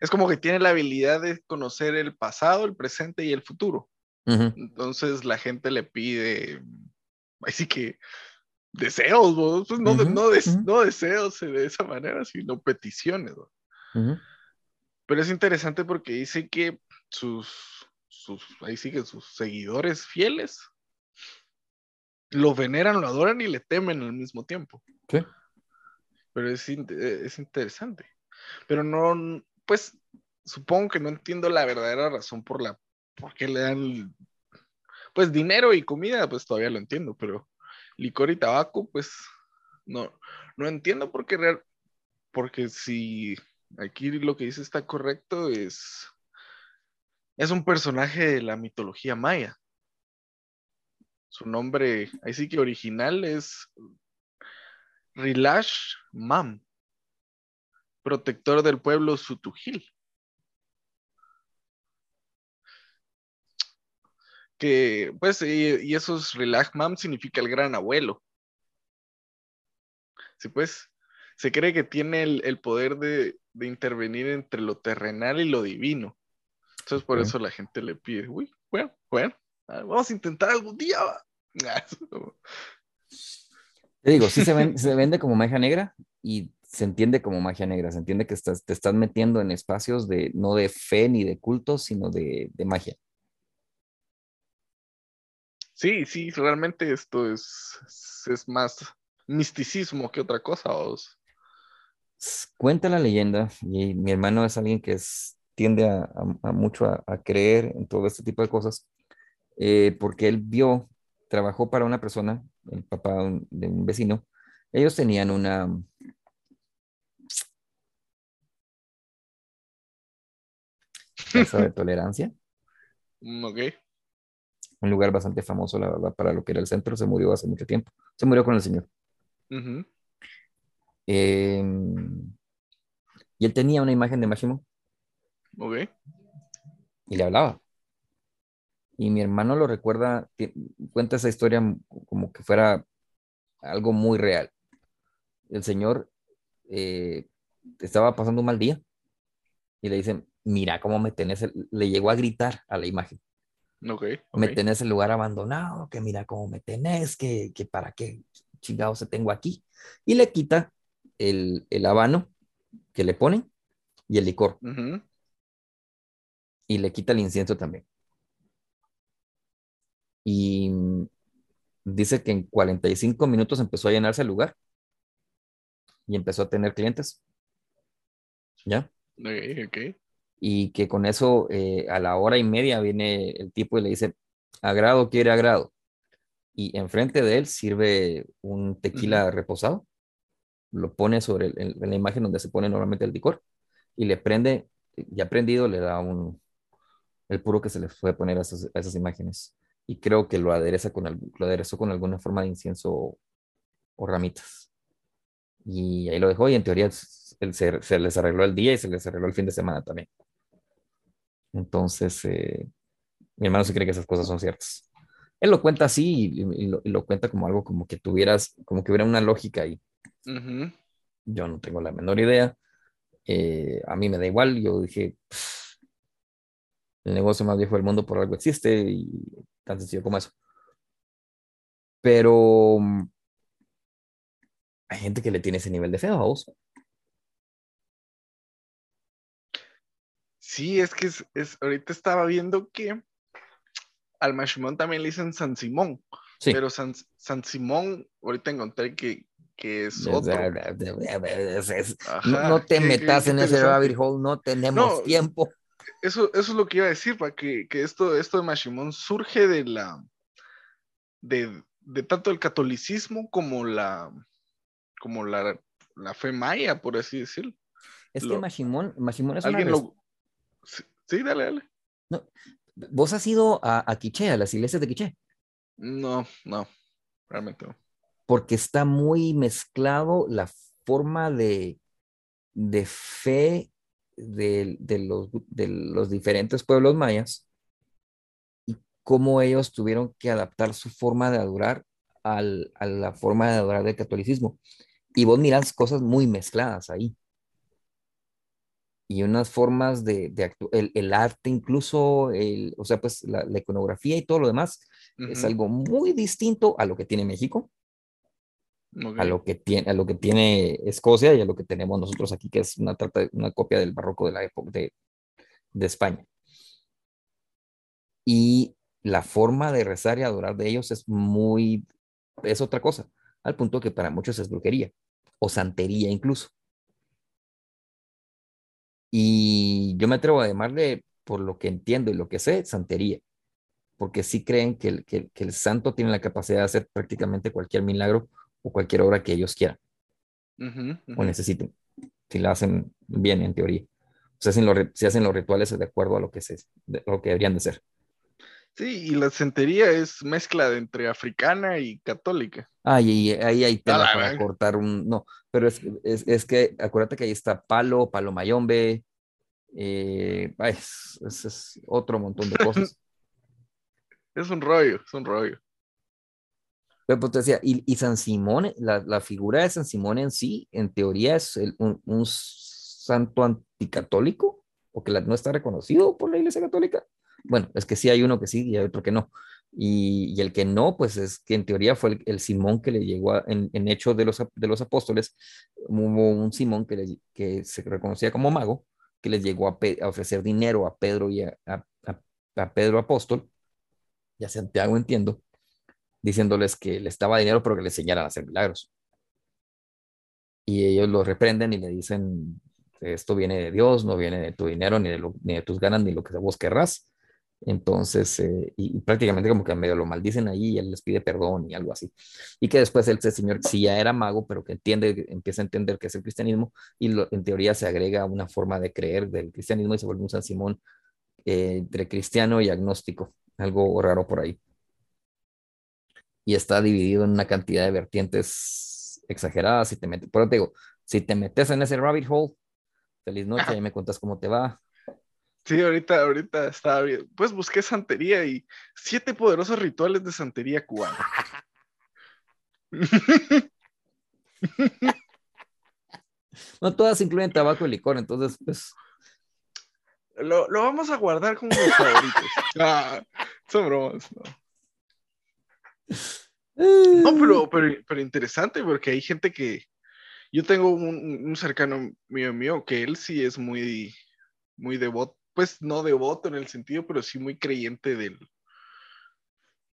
S1: es como que tiene la habilidad de conocer el pasado, el presente y el futuro. Entonces la gente le pide, así que deseos, pues no, no, deseos de esa manera, sino peticiones. Pero es interesante porque dice que sus, sus, ahí sí que sus seguidores fieles lo veneran, lo adoran y le temen al mismo tiempo. Sí. Pero es, es interesante. Pero no, pues supongo que no entiendo la verdadera razón por la por qué le dan pues dinero y comida, pues todavía lo entiendo, pero licor y tabaco, pues no, no entiendo por qué real, porque si aquí lo que dice está correcto es es un personaje de la mitología maya. Su nombre, ahí sí que original es Rilash Mam protector del pueblo Sutujil. Que, pues, y, eso es Mam significa el gran abuelo. Sí, pues, se cree que tiene el, poder de, intervenir entre lo terrenal y lo divino. Entonces, por eso la gente le pide, uy, bueno, bueno, vamos a intentar algún día.
S2: Te digo, sí se, se vende como magia negra y se entiende como magia negra, se entiende que estás, te estás metiendo en espacios de no de fe ni de culto, sino de, magia.
S1: Sí, sí, realmente esto es, es más misticismo que otra cosa.
S2: Cuenta la leyenda, y mi hermano es alguien que tiende a, mucho a, creer en todo este tipo de cosas, eh, porque él vio, trabajó para una persona, el papá de un vecino, ellos tenían una, Casa de Tolerancia.
S1: Ok.
S2: Un lugar bastante famoso, la verdad, para lo que era el centro. Se murió hace mucho tiempo. Se murió con el señor. Em, y él tenía una imagen de Máximo.
S1: Ok.
S2: Y le hablaba. Y mi hermano lo recuerda, cuenta esa historia como que fuera algo muy real. El señor eh, estaba pasando un mal día y le dicen, mira cómo me tenés, le llegó a gritar a la imagen.
S1: Okay,
S2: Me tenés el lugar abandonado, que mira cómo me tenés, que, que para qué chingados se tengo aquí. Y le quita el, el habano que le ponen y el licor. Y le quita el incienso también. Y dice que en 45 minutos empezó a llenarse el lugar y empezó a tener clientes. ¿Ya?
S1: Ok, ok
S2: y que con eso eh, a la hora y media viene el tipo y le dice, agrado quiere agrado, y enfrente de él sirve un tequila reposado, lo pone sobre la imagen donde se pone normalmente el licor y le prende, ya prendido, le da un, el puro que se le puede poner a esas, imágenes. Y creo que lo adereza con, lo aderezó con alguna forma de incienso o, ramitas. Y ahí lo dejó y en teoría se, les arregló el día y se les arregló el fin de semana también. Entonces, eh, mi hermano se cree que esas cosas son ciertas. Él lo cuenta así y, lo, cuenta como algo como que tuvieras, como que hubiera una lógica ahí. Yo no tengo la menor idea. Eh, a mí me da igual. Yo dije, el negocio más viejo del mundo por algo existe y tan sencillo como eso. Pero mm, hay gente que le tiene ese nivel de fe a vos.
S1: Sí, es que es, ahorita estaba viendo que al Mashimón también le dicen San Simón. Pero San, Simón, ahorita encontré que, es otro.
S2: no, te metas en ese rabbit hole, no tenemos tiempo.
S1: Eso, eso es lo que iba a decir, para que, esto, esto de Mashimón surge de la de, tanto el catolicismo como la como la, fe maya, por así decirlo.
S2: Es que Mashimón, Mashimón es
S1: ¿Alguien una... Lo... Sí, dale, dale.
S2: No, ¿Vos has ido a, a Quiché, a las iglesias de Quiché?
S1: No, no, realmente no.
S2: Porque está muy mezclado la forma de, de fe de, los, de los diferentes pueblos mayas y cómo ellos tuvieron que adaptar su forma de adorar al, a la forma de adorar del catolicismo. Y vos mirás cosas muy mezcladas ahí y unas formas de, de el, el, arte incluso, el, o sea, pues la, la iconografía y todo lo demás es algo muy distinto a lo que tiene México, a, lo que tiene, a lo que tiene Escocia y a lo que tenemos nosotros aquí, que es una, una copia del barroco de la época de, de España. Y la forma de rezar y adorar de ellos es muy, es otra cosa, al punto que para muchos es brujería o santería incluso. Y yo me atrevo a llamarle, por lo que entiendo y lo que sé, santería, porque sí creen que el, que, el santo tiene la capacidad de hacer prácticamente cualquier milagro o cualquier obra que ellos quieran o necesiten, si la hacen bien en teoría. O sea, si hacen los rituales de acuerdo a lo que, se, lo que deberían de ser.
S1: Sí, y la santería es mezcla de entre africana y católica.
S2: Ah, y ahí hay tela para cortar un. No, pero es, es, es, que acuérdate que ahí está palo, palo mayombe. Eh, es, es, otro montón de cosas.
S1: es un rollo, es un rollo.
S2: Pero pues te decía, y, y San Simón, la, la, figura de San Simón en sí, en teoría es un, un santo anticatólico, o que no está reconocido por la Iglesia Católica bueno, es que sí hay uno que sí y hay otro que no. Y, el que no, pues es que en teoría fue el, Simón que le llegó en, en hecho de los, de los apóstoles, hubo un Simón que, le, que se reconocía como mago, que les llegó a, ofrecer dinero a Pedro y a, a, a, Pedro apóstol, y a Santiago entiendo, diciéndoles que le estaba dinero pero que le enseñaran a hacer milagros. Y ellos lo reprenden y le dicen, esto viene de Dios, no viene de tu dinero, ni de, ni de tus ganas, ni lo que vos querrás. Entonces, eh, y, prácticamente como que medio lo maldicen ahí y él les pide perdón y algo así. Y que después el señor sí ya era mago, pero que entiende, empieza a entender que es el cristianismo y en teoría se agrega una forma de creer del cristianismo y se vuelve un San Simón eh, entre cristiano y agnóstico, algo raro por ahí. Y está dividido en una cantidad de vertientes exageradas. Si te metes, pero te digo, si te metes en ese rabbit hole, feliz noche y me cuentas cómo te va.
S1: Sí, ahorita, ahorita estaba bien. Pues busqué santería y siete poderosos rituales de santería cubana.
S2: No todas incluyen tabaco y licor, entonces, pues.
S1: Lo, vamos a guardar como los favoritos. Ah, son bromas, no. No, pero, pero, interesante porque hay gente que. Yo tengo un, un cercano mío mío que él sí es muy, muy devoto pues no devoto en el sentido, pero sí muy creyente del,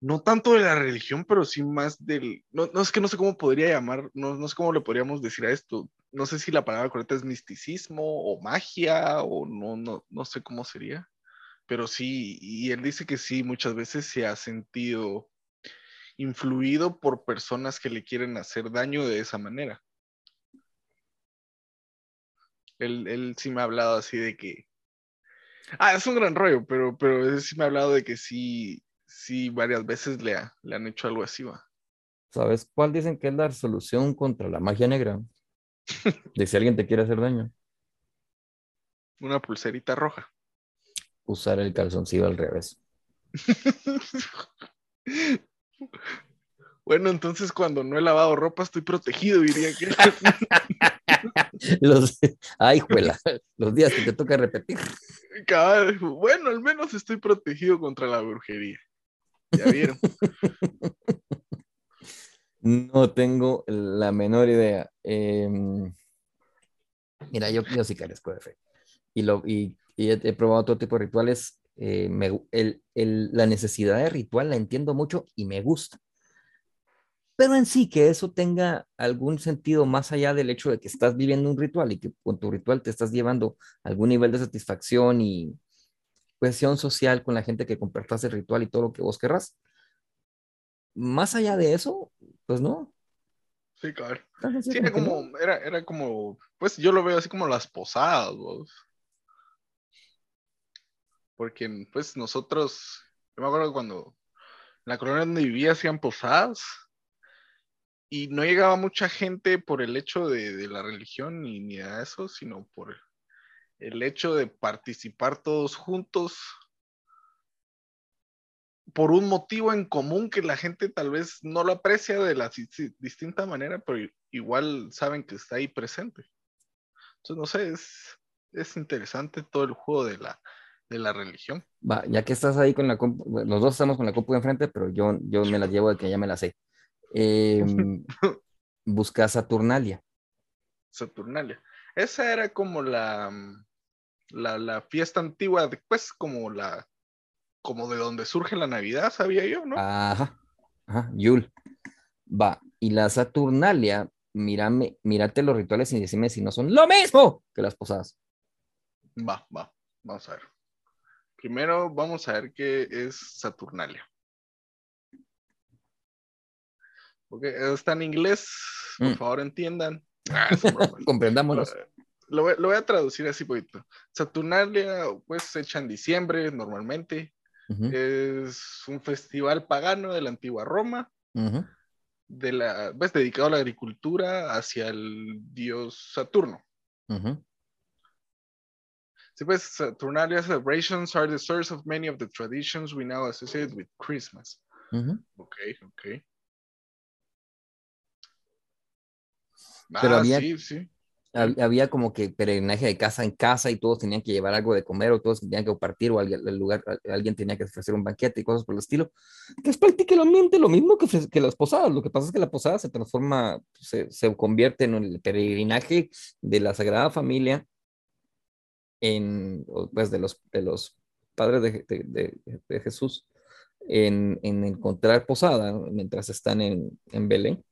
S1: no tanto de la religión, pero sí más del, no, no es que no sé cómo podría llamar, no, no sé cómo le podríamos decir a esto, no sé si la palabra correcta es misticismo o magia o no, no, no sé cómo sería, pero sí, y él dice que sí, muchas veces se ha sentido influido por personas que le quieren hacer daño de esa manera. Él, él sí me ha hablado así de que... Ah, es un gran rollo, pero, pero sí me ha hablado de que sí, sí, varias veces le, ha- le han hecho algo así, va.
S2: ¿Sabes cuál dicen que es la solución contra la magia negra? De si alguien te quiere hacer daño,
S1: Una pulserita roja.
S2: usar el calzoncillo al revés.
S1: Bueno, entonces cuando no he lavado ropa estoy protegido, diría que.
S2: Los, ay, juela, los días que te toca repetir.
S1: Cabal, bueno, al menos estoy protegido contra la brujería. Ya vieron.
S2: No tengo la menor idea. Em, mira, yo, yo sí carezco de fe. Y, lo, y, y he, he probado todo tipo de rituales. eh, me el- el- la necesidad de ritual la entiendo mucho y me gusta. Pero en sí, que eso tenga algún sentido más allá del hecho de que estás viviendo un ritual y que con tu ritual te estás llevando algún nivel de satisfacción y cohesión social con la gente que compartas el ritual y todo lo que vos querrás. Más allá de eso, pues no.
S1: Sí.
S2: Ajá, sí,
S1: era
S2: como,
S1: era, era como, pues yo lo veo así como las posadas, vos. Porque, pues nosotros, yo me acuerdo cuando en la colonia donde vivía hacían posadas y no llegaba mucha gente por el hecho de, de la religión ni, ni de eso, sino por el hecho de participar todos juntos por un motivo en común que la gente tal vez no lo aprecia de la distinta manera, pero igual saben que está ahí presente. Entonces, no sé, es, es interesante todo el juego de la, de la religión.
S2: Va, ya que estás ahí con la compu, los dos estamos con la compu enfrente, pero yo, yo me la llevo de que ya me la sé. Em, busca Saturnalia.
S1: Saturnalia. Esa era como la, la, la fiesta antigua, después como la como de donde surge la Navidad, sabía yo, ¿no?
S2: Ajá, ajá, Yul. Va, y la Saturnalia, mírame, mírate los rituales y decime si no son lo mismo que las posadas.
S1: Va, va, vamos a ver. Primero vamos a ver qué es Saturnalia. Porque está en inglés, por
S2: Mm.
S1: favor entiendan. Ah.
S2: Comprendámonos.
S1: Lo, voy- lo voy a traducir así poquito. Saturnalia, pues se echa en diciembre normalmente. Es un festival pagano de la antigua Roma, de la, pues, dedicado a la agricultura hacia el dios Saturno.
S2: ujú.
S1: Sí, pues Saturnalia celebrations are the source of many of the traditions we now associate with Christmas.
S2: Ujú.
S1: Ok, ok.
S2: Pero
S1: ah,
S2: había-
S1: sí, sí.
S2: Hab- Había como que peregrinaje de casa en casa y todos tenían que llevar algo de comer o todos tenían que compartir o alguien, el lugar, alguien tenía que ofrecer un banquete y cosas por el estilo, que es prácticamente lo mismo que, que las posadas. Lo que pasa es que la posada se transforma, se, se convierte en el peregrinaje de la Sagrada Familia en, pues de los, de los padres de, de- de- de Jesús en, en encontrar posada mientras están en, en Belén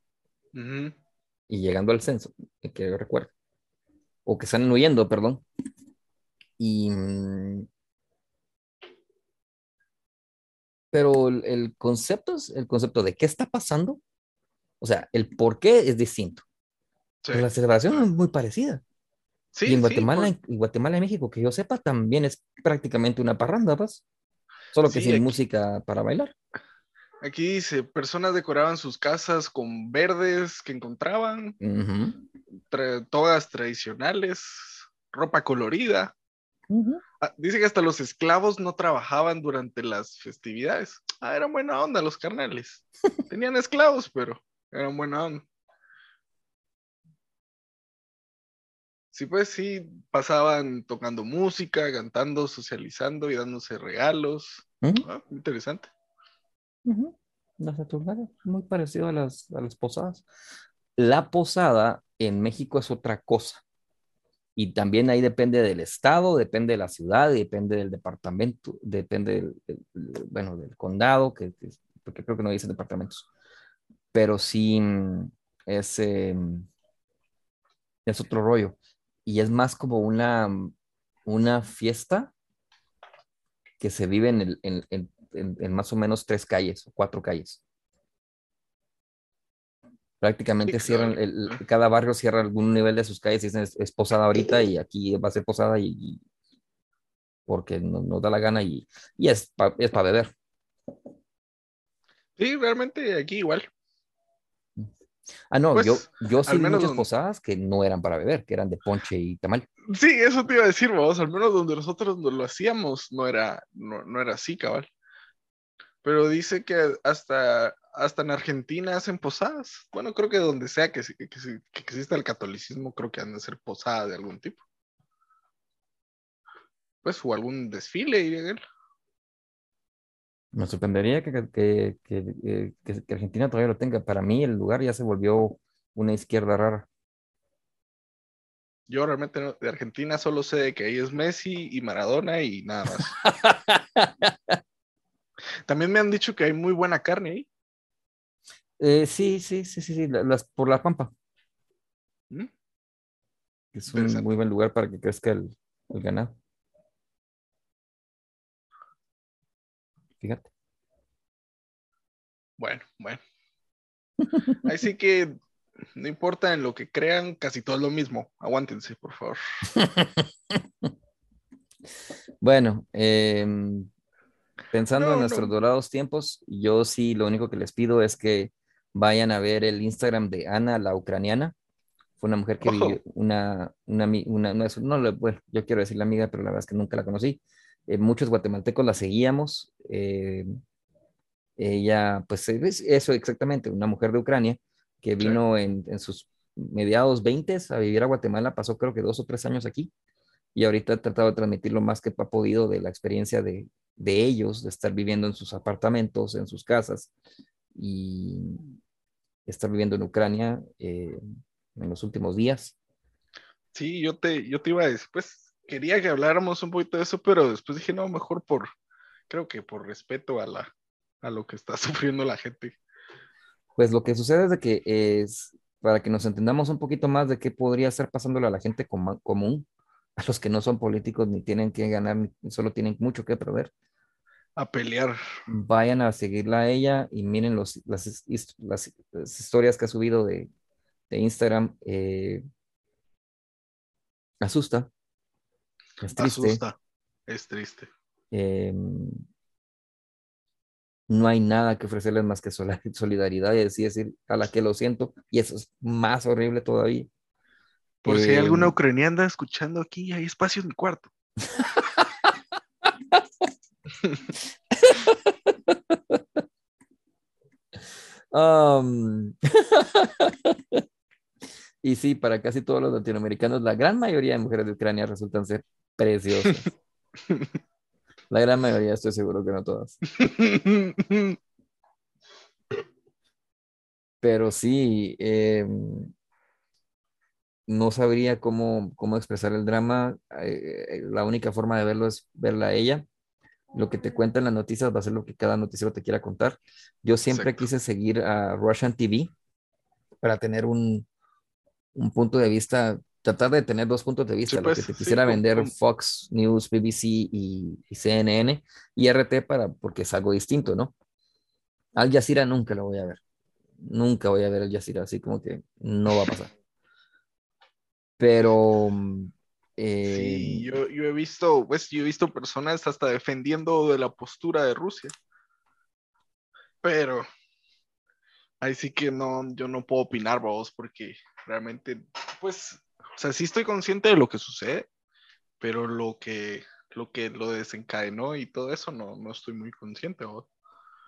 S1: Ujú.
S2: Y llegando al censo, que yo recuerdo, o que están huyendo, perdón. Y, pero el, concepto es el concepto de qué está pasando, o sea, el por qué es distinto.
S1: Sí,
S2: Pero la celebración es muy parecida.
S1: sí,
S2: y en
S1: sí,
S2: Guatemala,
S1: por-
S2: en Guatemala y México, que yo sepa, también es prácticamente una parranda, pues. Solo que
S1: Sí,
S2: sin
S1: aquí-
S2: música para bailar.
S1: Aquí dice, personas decoraban sus casas con verdes que encontraban, tra- togas tradicionales, ropa colorida. Ah, dice que hasta los esclavos no trabajaban durante las festividades. Ah, eran buena onda los carnales. Tenían esclavos, pero eran buena onda. Sí, pues sí, pasaban tocando música, cantando, socializando y dándose regalos. Ah, interesante.
S2: Ujú. La Saturnalia, muy parecido a las, a las posadas. La posada en México es otra cosa. Y también ahí depende del estado, depende de la ciudad, depende del departamento, depende del, bueno, del condado, que, que- porque creo que no dicen departamentos. Pero sí es, eh, es otro rollo. Y es más como una, una fiesta que se vive en, el- en- en más o menos tres calles o cuatro calles. Prácticamente
S1: Sí,
S2: cierran, el- cada barrio cierra algún nivel de sus calles y dicen es, es posada ahorita y aquí va a ser posada y, y- porque no- nos da la gana y, y es para es pa beber.
S1: Sí, realmente aquí igual.
S2: Ah, no,
S1: Pues,
S2: yo, yo sí vi muchas
S1: donde-
S2: posadas que no eran para beber, que eran de ponche y tamal.
S1: Sí, eso te iba a decir, vos, al menos donde nosotros no lo hacíamos no era, no, no era así, cabal. Pero dice que hasta, hasta en Argentina hacen posadas. Bueno, creo que donde sea que, exista el catolicismo, creo que han de ser posadas de algún tipo. Pues, o algún desfile, diría él.
S2: Me sorprendería que, que, Argentina todavía lo tenga. Para mí el lugar ya se volvió una izquierda rara.
S1: Yo realmente no- de Argentina solo sé que ahí es Messi y Maradona y nada más. También me han dicho que hay muy buena carne ahí.
S2: Eh, sí, sí, sí, sí, sí, la- las, por la Pampa.
S1: ¿Mm?
S2: Es un muy buen lugar para que crezca el, el ganado. Fíjate.
S1: Bueno, bueno. Así que no importa en lo que crean, casi todo es lo mismo. Aguántense, por favor.
S2: Bueno, em, pensando
S1: No,
S2: en nuestros
S1: no.
S2: dorados tiempos, yo sí lo único que les pido es que vayan a ver el Instagram de Ana, la ucraniana. Fue una mujer que vivió, una, una, ami- una- no, es- no le- bueno, yo quiero decir la amiga, pero la verdad es que nunca la conocí. Eh, muchos guatemaltecos la seguíamos. eh, ella, pues es eso exactamente, una mujer de Ucrania que vino en, en sus mediados 20 a vivir a Guatemala, pasó creo que dos o tres años aquí y ahorita ha tratado de transmitir lo más que ha podido de la experiencia de, de ellos, de estar viviendo en sus apartamentos, en sus casas y estar viviendo en Ucrania eh, en los últimos días.
S1: Sí, yo te, yo te iba a decir, pues quería que habláramos un poquito de eso, pero después dije, no, mejor por, creo que por respeto a la, a lo que está sufriendo la gente.
S2: Pues lo que sucede es de que es, para que nos entendamos un poquito más de qué podría estar pasándole a la gente común, a los que no son políticos ni tienen que ganar, ni solo tienen mucho que perder,
S1: A pelear.
S2: vayan a seguirla a ella y miren los, las, his- las- las historias que ha subido de, de Instagram. eh, asusta, es triste.
S1: Asusta. Es triste.
S2: eh, no hay nada que ofrecerles más que solidaridad y decir a la que lo siento, y eso es más horrible todavía.
S1: Por si hay alguna
S2: Eh,
S1: ucraniana escuchando aquí, hay espacio en mi cuarto.
S2: Um, y sí, para casi todos los latinoamericanos, la gran mayoría de mujeres de Ucrania resultan ser preciosas. La gran mayoría, estoy seguro que no todas. Pero sí, eh, no sabría cómo, cómo expresar el drama. Eh, la única forma de verlo es verla a ella. Lo que te cuentan las noticias va a ser lo que cada noticiero te quiera contar. Yo siempre
S1: Exacto.
S2: quise seguir a Russian TV para tener un, un punto de vista, tratar de tener dos puntos de vista,
S1: Sí,
S2: lo que
S1: pues,
S2: te quisiera vender Fox News, BBC y, y CNN y RT para, porque es algo distinto, ¿no? Al Jazeera nunca lo voy a ver. Nunca voy a ver Al Jazeera, así como que no va a pasar. Pero mm, eh,
S1: Sí, yo, yo he visto, pues yo he visto personas hasta defendiendo de la postura de Rusia. Pero ahí sí que no, yo no puedo opinar, vos, porque realmente, pues, o sea, sí estoy consciente de lo que sucede, pero lo que, lo que lo desencadenó y todo eso no, no estoy muy consciente, vos.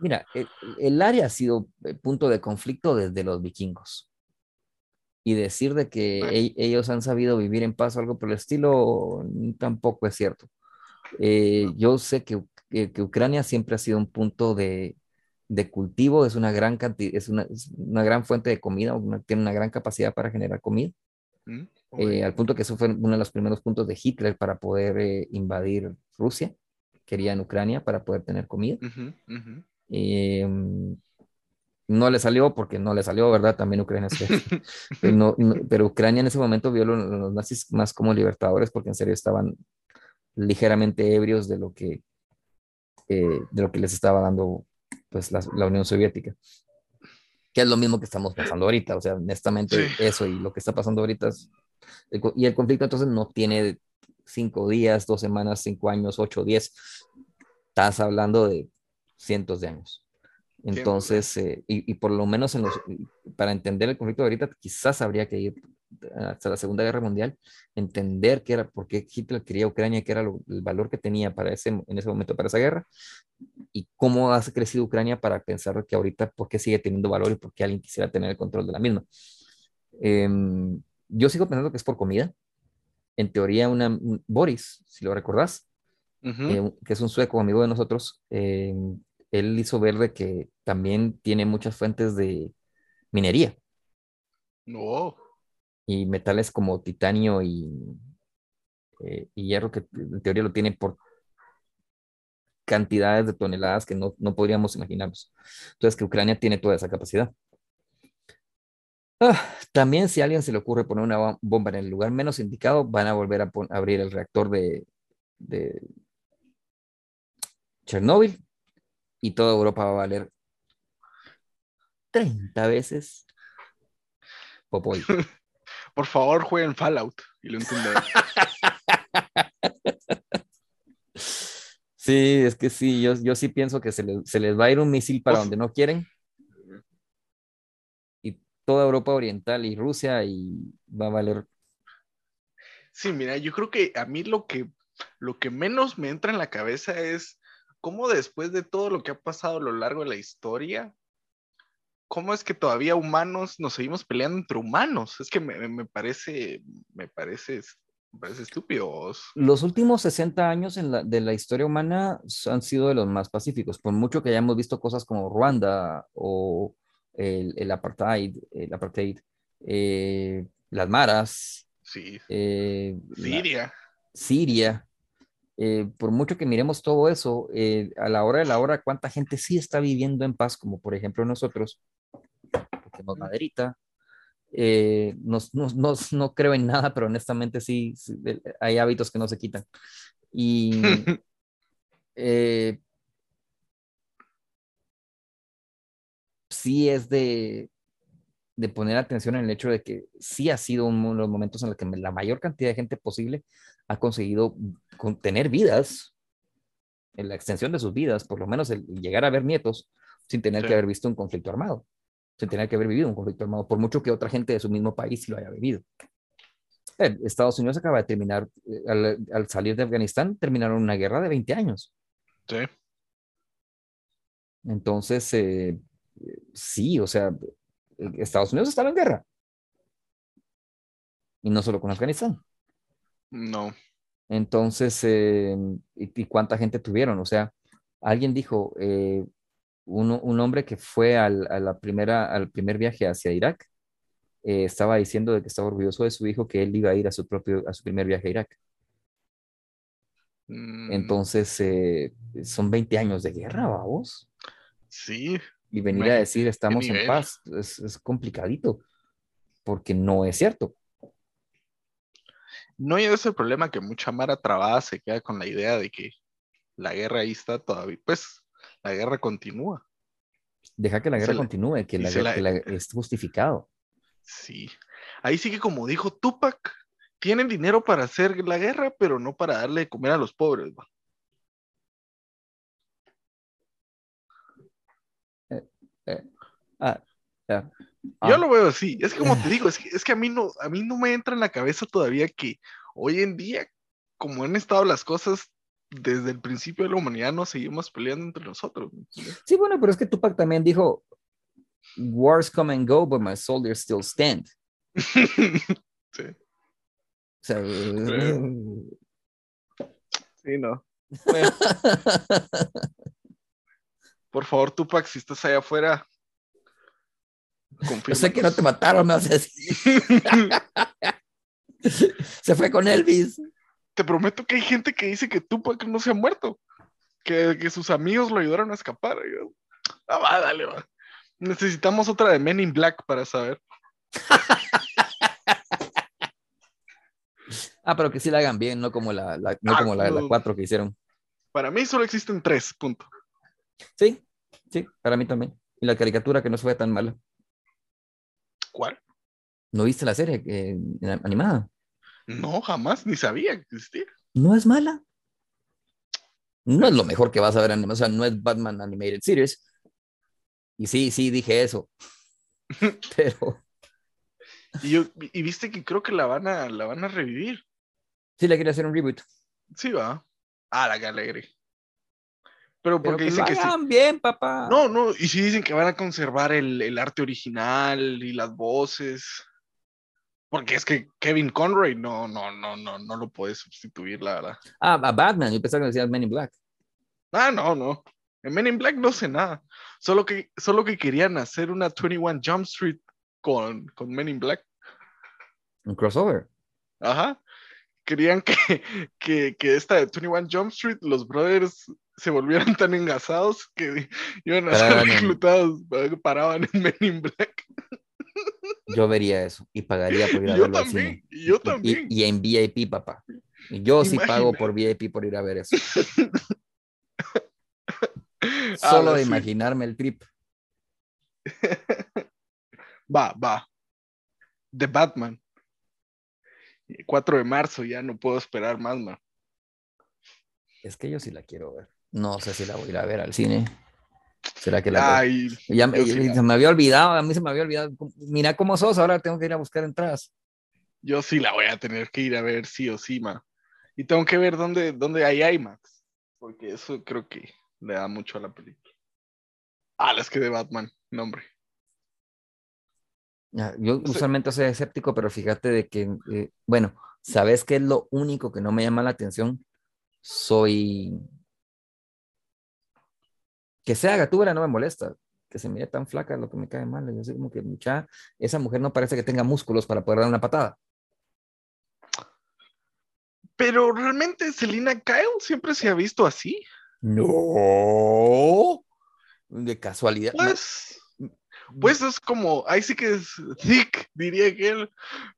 S2: Mira, el, el área ha sido eh, punto de conflicto desde los vikingos. Y decir de que
S1: Bueno.
S2: e- ellos han sabido vivir en paz o algo por el estilo, tampoco es cierto. Eh, yo sé que, que- que Ucrania siempre ha sido un punto de, de cultivo, es una gran cantidad, es una, es una gran fuente de comida, una- tiene una gran capacidad para generar comida,
S1: ¿Mm?
S2: eh, al punto que eso fue uno de los primeros puntos de Hitler para poder eh, invadir Rusia. Querían Ucrania para poder tener comida. Eh, no le salió porque no le salió, ¿verdad? También Ucrania es que- pero, no- no- pero Ucrania en ese momento vio a los, los nazis más como libertadores porque en serio estaban ligeramente ebrios de lo que, eh, de lo que les estaba dando pues, la, la Unión Soviética. que es lo mismo que estamos pasando ahorita. O sea, honestamente,
S1: Sí.
S2: eso y lo que está pasando ahorita es... el y el conflicto entonces no tiene cinco días, dos semanas, cinco años, ocho, diez. Estás hablando de cientos de años. Entonces, eh, y, y por lo menos en los, para entender el conflicto de ahorita, quizás habría que ir hasta la Segunda Guerra Mundial, entender qué era, por qué Hitler quería Ucrania, qué era lo- el valor que tenía para ese, en ese momento para esa guerra, y cómo ha crecido Ucrania para pensar que ahorita, por qué sigue teniendo valor y por qué alguien quisiera tener el control de la misma. Em, yo sigo pensando que es por comida. En teoría, una, un- Boris, si lo recordás,
S1: Ujú.
S2: eh, que es un sueco amigo de nosotros, eh, él hizo ver de que también tiene muchas fuentes de minería
S1: No.
S2: y metales como titanio y, eh, y hierro, que en teoría lo tiene por cantidades de toneladas que no, no podríamos imaginarnos. Entonces, que Ucrania tiene toda esa capacidad. Ah, también si a alguien se le ocurre poner una bom- bomba en el lugar menos indicado, van a volver a abrir el reactor de, de Chernóbil y toda Europa va a valer 30 veces Popoy.
S1: Por favor, jueguen Fallout y lo entenderán.
S2: Sí, es que sí, yo, yo sí pienso que se les, se les va a ir un misil para
S1: Uf.
S2: donde no quieren. Y toda Europa Oriental y Rusia y va a valer.
S1: Sí, mira, yo creo que a mí lo que, lo que menos me entra en la cabeza es cómo después de todo lo que ha pasado a lo largo de la historia, cómo es que todavía humanos nos seguimos peleando entre humanos. Es que me, parece, me parece, parece estúpido.
S2: Los últimos 60 años en la, de la historia humana han sido de los más pacíficos, por mucho que hayamos visto cosas como Ruanda o el, el apartheid, el apartheid eh, las maras,
S1: Sí,
S2: eh, la-
S1: Siria.
S2: Siria, eh, por mucho que miremos todo eso, a la hora de la hora, ¿cuánta gente sí está viviendo en paz? Como por ejemplo nosotros, maderita. eh, nos- nos- nos- no creo en nada, pero honestamente sí, sí, hay hábitos que no se quitan. Y eh, sí es de, de poner atención en el hecho de que sí ha sido uno de los momentos en los que la mayor cantidad de gente posible ha conseguido con- tener vidas, en la extensión de sus vidas, por lo menos el llegar a ver nietos, sin tener
S1: Sí.
S2: que haber visto un conflicto armado, sin tener que haber vivido un conflicto armado, por mucho que otra gente de su mismo país sí lo haya vivido. Eh, Estados Unidos acaba de terminar, eh, al, al salir de Afganistán, terminaron una guerra de 20 años.
S1: Sí.
S2: Entonces, eh, sí, o sea, Estados Unidos estaba en guerra. Y no solo con Afganistán.
S1: No.
S2: Entonces, eh, ¿y, y cuánta gente tuvieron? O sea, alguien dijo, eh, uno- un hombre que fue al, a la primera, al primer viaje hacia Irak, eh, estaba diciendo de que estaba orgulloso de su hijo, que él iba a ir a su propio, a su primer viaje a Irak.
S1: Mm,
S2: Entonces, eh, son 20 años de guerra, vamos.
S1: Sí.
S2: Y venir a decir estamos en paz es, es complicadito, porque no es cierto.
S1: No, y ese es el problema que mucha Mara trabada se queda con la idea de que la guerra ahí está todavía. Pues la guerra continúa.
S2: Deja que la guerra
S1: la-
S2: continúe, que la,
S1: la-
S2: que la- es justificado.
S1: Sí. Ahí sí que como dijo Tupac, tienen dinero para hacer la guerra, pero no para darle de comer a los pobres. va.
S2: Ah, ya.
S1: Yo
S2: Ah.
S1: lo veo así. Es que como te digo, es que, es que a mí no, a mí no me entra en la cabeza todavía que hoy en día, como han estado las cosas desde el principio de la humanidad, nos seguimos peleando entre nosotros.
S2: Sí, bueno, pero es que Tupac también dijo, wars come and go, but my soldiers still stand.
S1: sí.
S2: O sea,
S1: Sí, no. Bueno, por favor, Tupac, si estás allá afuera,
S2: yo sé que no te mataron, me vas a decir. Se fue con Elvis.
S1: Te prometo que hay gente que dice que Tupac no se ha muerto, que, que sus amigos lo ayudaron a escapar. Yo, ah, va, dale, va. Necesitamos otra de Men in Black para saber.
S2: Ah, pero que sí la hagan bien, no como la, la- no
S1: Ah,
S2: como la de la
S1: no.
S2: 4 que hicieron.
S1: Para mí solo existen tres, punto.
S2: Sí, sí, para mí también. Y la caricatura que no fue tan mala.
S1: ¿Cuál?
S2: ¿No viste la serie eh, animada?
S1: No, jamás, ni sabía que existía.
S2: No es mala. No es lo mejor que vas a ver en o sea, no es Batman Animated Series. Y sí, sí, dije eso. Pero.
S1: Y, yo, y viste que creo que la van a, la van a revivir.
S2: Sí, le quiere hacer un reboot.
S1: Sí, va. Ah, la que alegre. Pero porque
S2: Pero
S1: dicen
S2: que
S1: que
S2: lo
S1: sí.
S2: hagan bien, papá.
S1: No, no, y sí dicen que van a conservar el, el arte original y las voces. Porque es que Kevin Conroy no, no, no, no, no lo puede sustituir, la verdad.
S2: Ah, a Batman. Yo pensaba que decías Men in Black.
S1: Ah, no, no. En Men in Black no sé nada. Solo que, solo que querían hacer una 21 Jump Street con, con Men in Black.
S2: Un crossover.
S1: Ajá. Querían que, que, que esta de 21 Jump Street, los brothers se volvieran tan engasados que iban a ser
S2: en-
S1: reclutados, paraban en Men in Black.
S2: Yo vería eso y pagaría por ir a
S1: Yo
S2: verlo al
S1: también,
S2: cine.
S1: y yo también.
S2: Y, en VIP, papá. Y Yo sí pago
S1: Imagina.
S2: por VIP por ir a ver eso. Solo de
S1: sí.
S2: imaginarme el trip.
S1: Va, va. The Batman. 4 de marzo, ya no puedo esperar más, man.
S2: Es que yo sí la quiero ver. No sé si la voy a ir a ver al cine. ¿Será que la?
S1: Ay,
S2: Ya me-
S1: sí
S2: se me había olvidado, a mí se me había olvidado. Mira cómo sos, ahora tengo que ir a buscar entradas.
S1: yo sí la voy a tener que ir a ver sí o sí, man. Y tengo que ver dónde, dónde hay IMAX. Porque eso creo que le da mucho a la película. Ah, las que de Batman, no, hombre.
S2: Ya, Yo
S1: sé.
S2: usualmente soy escéptico, pero fíjate de que, eh, bueno, ¿sabes qué es lo único que no me llama la atención? Soy... Que sea gatúbela no me molesta. Que se mire tan flaca lo que me cae mal. Yo así como que, mucha, esa mujer no parece que tenga músculos para poder dar una patada.
S1: Pero realmente Selina Kyle siempre se ha visto así.
S2: No. De casualidad. no.
S1: Pues, pues es como, ahí sí que es thick, diría que él,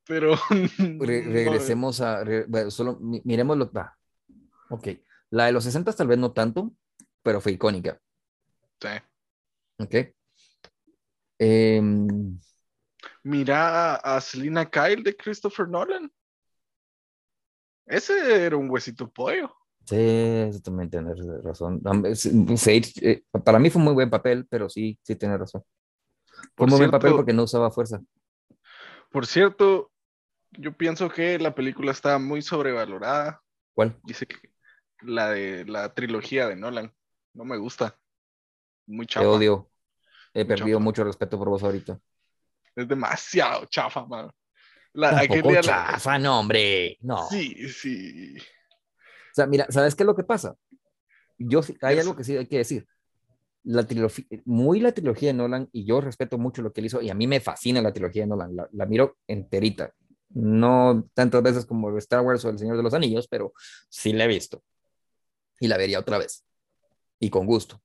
S1: pero
S2: Re-
S1: no,
S2: regresemos a, re- bueno, solo mi- miremos lo, va. Ok, la de los 60 tal vez no tanto, pero fue icónica,
S1: sí.
S2: ok. Em,
S1: Mira a, a Selina Kyle de Christopher Nolan. Ese era un huesito pollo.
S2: sí, eso también tienes razón. Sage, eh, para mí fue un muy buen papel, pero sí, sí tienes razón. Fue un muy buen papel porque no usaba fuerza.
S1: Por cierto, yo pienso que la película está muy sobrevalorada.
S2: ¿Cuál?
S1: Dice que la de la trilogía de Nolan no me gusta. Muy
S2: Te
S1: chafa.
S2: odio. He
S1: Muy
S2: perdido
S1: chafa.
S2: mucho respeto por vos ahorita.
S1: Es demasiado chafa, mano. La, aquel día la-
S2: chafa, no, hombre. No.
S1: Sí, sí.
S2: O sea, mira, ¿sabes qué es lo que pasa? Yo hay
S1: Es-
S2: algo que sí hay que decir. La trilogía, muy la trilogía de Nolan, y yo respeto mucho lo que él hizo, y a mí me fascina la trilogía de Nolan, la, la miro enterita. No tantas veces como Star Wars o El Señor de los Anillos, pero sí la he visto. Y la vería otra vez. Y con gusto.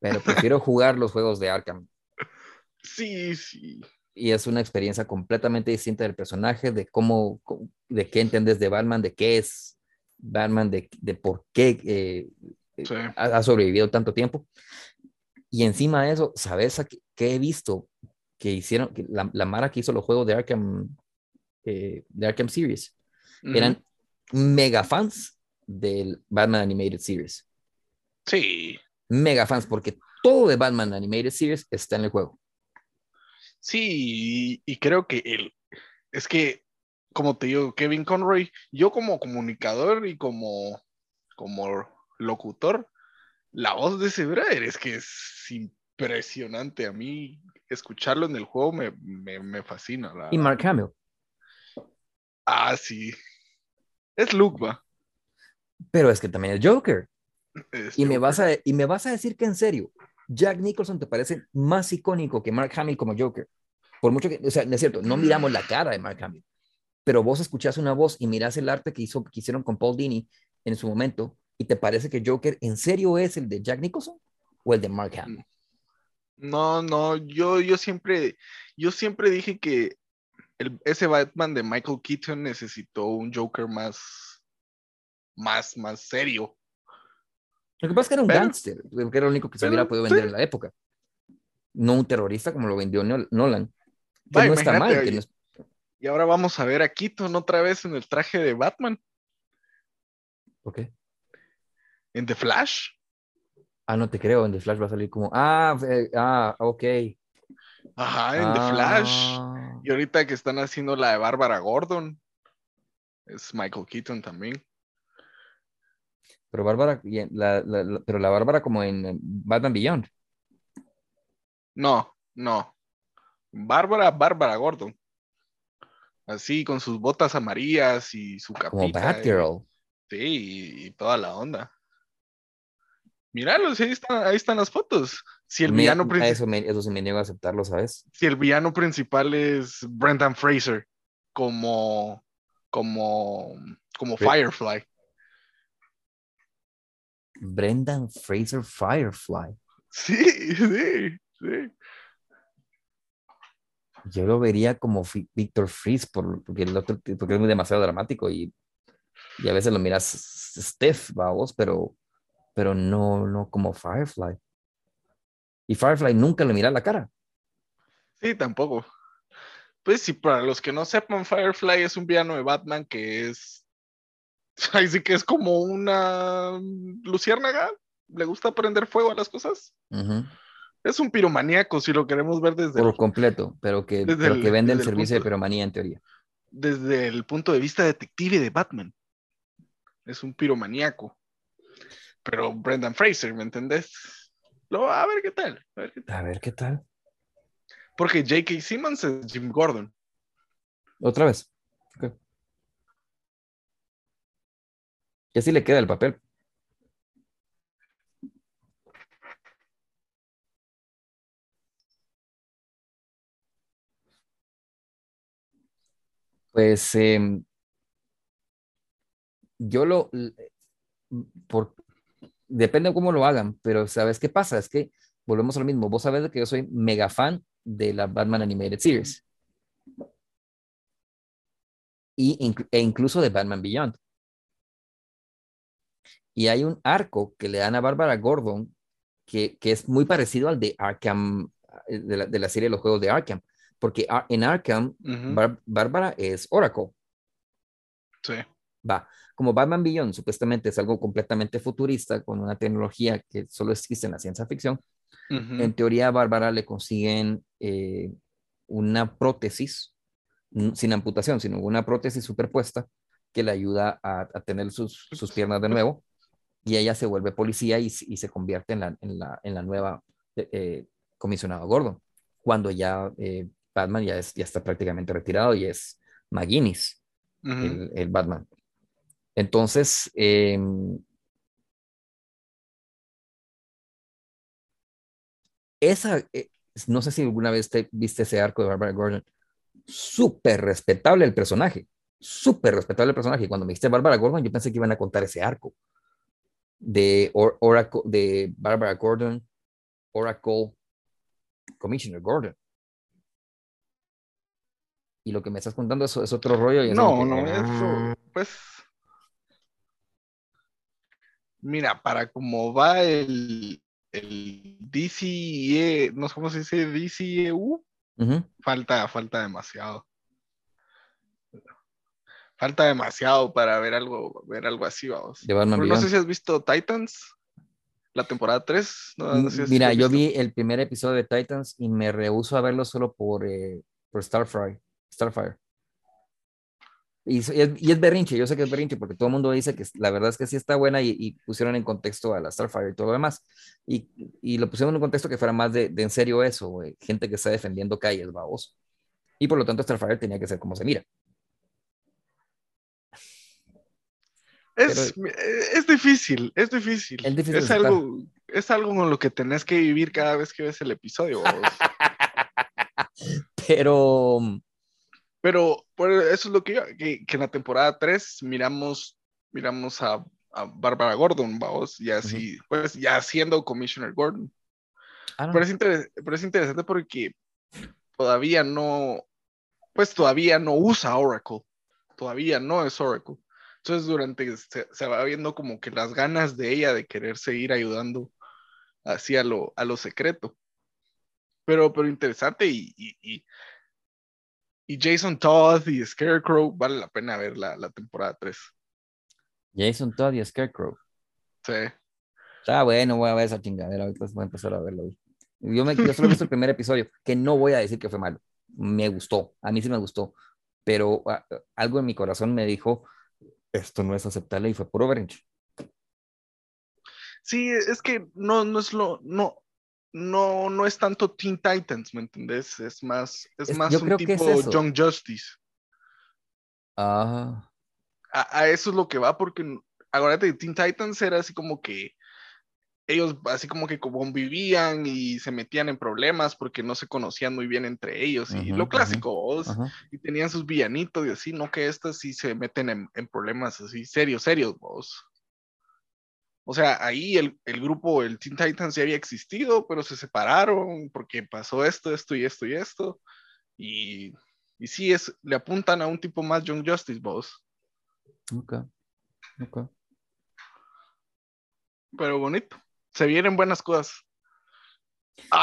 S2: Pero prefiero jugar los juegos de Arkham.
S1: Sí, sí.
S2: y es una experiencia completamente distinta del personaje, de cómo, de qué entiendes de Batman, de qué es Batman, de, de por qué eh,
S1: Sí.
S2: ha, ha sobrevivido tanto tiempo. Y encima de eso, ¿sabes a qué, qué he visto? Que hicieron, que la, la Mara que hizo los juegos de Arkham, eh, de Arkham Series, eran mega fans del Batman Animated Series.
S1: Sí,
S2: Mega fans, porque todo de Batman Animated Series está en el juego.
S1: sí, y, creo que él, es que, como te digo, Kevin Conroy, yo como comunicador y como, como locutor, la voz de ese brother es que es impresionante. A mí, escucharlo en el juego me, me, me fascina. la
S2: Y. Mark Hamill.
S1: Ah, sí. Es Luke, va.
S2: Pero es que también es Joker.
S1: Es
S2: Y me,
S1: Joker.
S2: vas a, y me vas a decir que en serio, Jack Nicholson te parece más icónico que Mark Hamill como Joker. Por mucho que, o sea, no es cierto, no miramos la cara de Mark Hamill, pero vos escuchás una voz y mirás el arte que, hizo, que hicieron con Paul Dini en su momento y te parece que Joker en serio es el de Jack Nicholson o el de Mark Hamill.
S1: No, no, yo, yo siempre, yo siempre dije que el, ese Batman de Michael Keaton necesitó un Joker más, más, más serio.
S2: Lo que pasa es que era un
S1: Pero-
S2: gángster, que era lo único que se
S1: pero,
S2: hubiera podido vender
S1: sí.
S2: en la época. no un terrorista como lo vendió Nolan. Que
S1: Va,
S2: no está mal.
S1: imagínate,
S2: que
S1: oye.
S2: no es-
S1: Y ahora vamos a ver a Keaton otra vez en el traje de Batman,
S2: ¿Por qué?
S1: en The Flash.
S2: Ah, no te creo, en The Flash va a salir como, ah, eh, ah, ok.
S1: Ajá, en The Flash.
S2: Ah,
S1: Y ahorita que están haciendo la de Bárbara Gordon, es Michael Keaton también.
S2: Pero Bárbara, y la, la- la- pero la Bárbara como en Batman Beyond.
S1: No, no. Bárbara, Bárbara Gordon. Así, con sus botas amarillas y su capita.
S2: Como
S1: y-
S2: Batgirl.
S1: Sí, y, y toda la onda. Míralos, ahí están, ahí están las fotos. Si el,
S2: Me-
S1: villano
S2: a
S1: princi-
S2: eso, me, eso sí me niego a aceptarlo, ¿sabes?
S1: si el villano principal es Brendan Fraser, como, como, como. Firefly.
S2: Brendan Fraser Firefly.
S1: Sí, sí, sí.
S2: Yo lo vería como Victor Freeze por, porque, el otro, porque es muy demasiado dramático y, y a veces lo miras stiff, vamos, pero, pero no, no como Firefly. Y Firefly nunca le mira la cara.
S1: Sí, tampoco. Pues sí, para los que no sepan, Firefly es un villano de Batman que es. Ahí sí que es como una luciérnaga. Le gusta prender fuego a las cosas. Es un piromaníaco, si lo queremos ver desde,
S2: Por
S1: el,
S2: completo, pero que, pero
S1: el-
S2: que vende el servicio de piromanía en teoría.
S1: desde el punto de vista detective de Batman. Es un piromaníaco. Pero Brendan Fraser, ¿me entendés? Lo, a ver qué tal. a ver qué tal.
S2: A ver qué tal.
S1: Porque J.K. Simmons es Jim Gordon.
S2: Otra vez. Ok. Y así le queda el papel. Pues em, yo lo, por, depende de cómo lo hagan, pero ¿sabes qué pasa? Es que volvemos a lo mismo. Vos sabés que yo soy mega fan de la Batman Animated Series. Y e incluso de Batman Beyond. Y hay un arco que le dan a Bárbara Gordon que, que es muy parecido al de Arkham, eh, de la, de la serie de los juegos de Arkham. Porque en Arkham,
S1: Ujú,
S2: Bar- Bárbara es Oracle.
S1: Sí.
S2: Va, como Batman Beyond supuestamente es algo completamente futurista con una tecnología que solo existe en la ciencia ficción,
S1: Ujú.
S2: en teoría a Bárbara le consiguen eh, una prótesis, sin amputación, sino una prótesis superpuesta que le ayuda a, a tener sus, sus piernas de nuevo y ella se vuelve policía y, se convierte en la, en la, en la nueva eh, eh, comisionado Gordon, cuando ya eh, Batman ya, es, ya está prácticamente retirado y es McGuinness el, el Batman. Entonces, eh, esa, no sé si alguna vez te viste ese arco de Barbara Gordon, súper respetable el personaje, súper respetable el personaje. Y cuando me dijiste Barbara Gordon, yo pensé que iban a contar ese arco de Or- Oracle, de Barbara Gordon, Oracle, Commissioner Gordon. Y lo que me estás contando es, es otro rollo. y es
S1: No,
S2: como que-
S1: no, eso, pues. Mira, para cómo va el, el DCE, no sé cómo se dice, DCEU, falta, falta demasiado. Falta demasiado para ver algo, ver algo así, vamos. No sé si has visto Titans, la temporada 3. No, no sé si
S2: Mira, yo vi el primer episodio de Titans y me rehuso a verlo solo por, eh, por Starfire. Starfire. Y, y es, y es berrinche, yo sé que es berrinche porque todo el mundo dice que la verdad es que sí está buena y, y pusieron en contexto a la Starfire y todo lo demás. Y, y lo pusieron en un contexto que fuera más de, de en serio eso, güey, gente que está defendiendo calles, babos. Y por lo tanto Starfire tenía que ser como se mira.
S1: Es, es difícil, es difícil.
S2: Es difícil
S1: Es algo, es algo con lo que tenés que vivir cada vez que ves el episodio.
S2: Pero
S1: Pero eso es lo que yo, que, que en la temporada 3 miramos, miramos a, a Bárbara Gordon, vamos, y así, pues ya siendo Commissioner Gordon.
S2: ah.
S1: Pero es, interes- pero es interesante porque todavía no, pues todavía no usa Oracle, todavía no es Oracle. Entonces durante, se, se va viendo como que las ganas de ella de querer seguir ayudando así a lo, a lo secreto. pero, pero interesante y, y, y, y Jason Todd y Scarecrow, vale la pena ver la, la temporada 3.
S2: Jason Todd y Scarecrow.
S1: Sí.
S2: Está bueno, voy a ver esa chingadera, ahorita voy a empezar a verlo. Yo, me, yo solo he visto el primer episodio, que no voy a decir que fue malo. Me gustó, a mí sí me gustó, pero ah, algo en mi corazón me dijo, esto no es aceptable y fue por Overreach.
S1: Sí, es que no, no es lo, no, no, no es tanto Teen Titans, ¿me entendés? Es más, es,
S2: Es-
S1: más un
S2: es
S1: tipo
S2: eso.
S1: Young Justice.
S2: Ah,
S1: A, a eso es lo que va, porque que Teen Titans era así como que ellos así como que convivían y se metían en problemas porque no se conocían muy bien entre ellos y lo clásico, vos,
S2: ajá.
S1: y tenían sus villanitos y así, no que estas sí se meten en, en problemas así serios, serios, vos. O sea, ahí el, el grupo, el Teen Titans ya había existido, pero se separaron porque pasó esto, esto y esto y esto. Y, y sí, es, le apuntan a un tipo más Young Justice, vos.
S2: Ok. Ok.
S1: Pero bonito. Se vienen buenas cosas.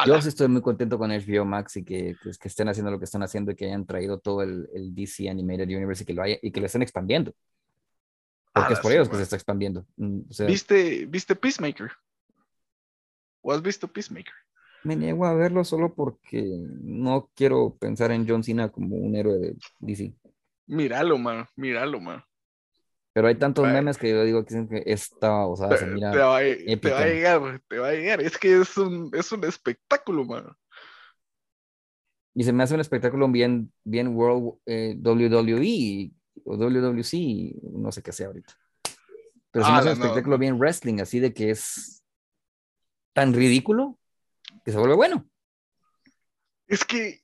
S2: Yo sí estoy muy contento con HBO Max y que, que, que estén haciendo lo que están haciendo y que hayan traído todo el, el DC Animated Universe y que lo haya, y que lo estén expandiendo. Porque es por
S1: sí,
S2: ellos que
S1: man.
S2: se está expandiendo. Mm, O sea,
S1: ¿Viste, ¿Viste Peacemaker? ¿O has visto Peacemaker?
S2: me niego a verlo solo porque no quiero pensar en John Cena como un héroe de DC.
S1: Míralo, man. Míralo, man.
S2: Pero hay tantos memes que yo digo que esta, o sea,
S1: Te,
S2: se mira.
S1: te va, a- te
S2: épica.
S1: va a llegar, te va a llegar. Es que es un, es un espectáculo, man.
S2: Y se me hace un espectáculo bien, bien World eh, WWE o WWC, no sé qué sea ahorita. Pero se me hace
S1: Ala,
S2: un espectáculo
S1: no.
S2: bien wrestling, así de que es tan ridículo que se vuelve bueno.
S1: Es que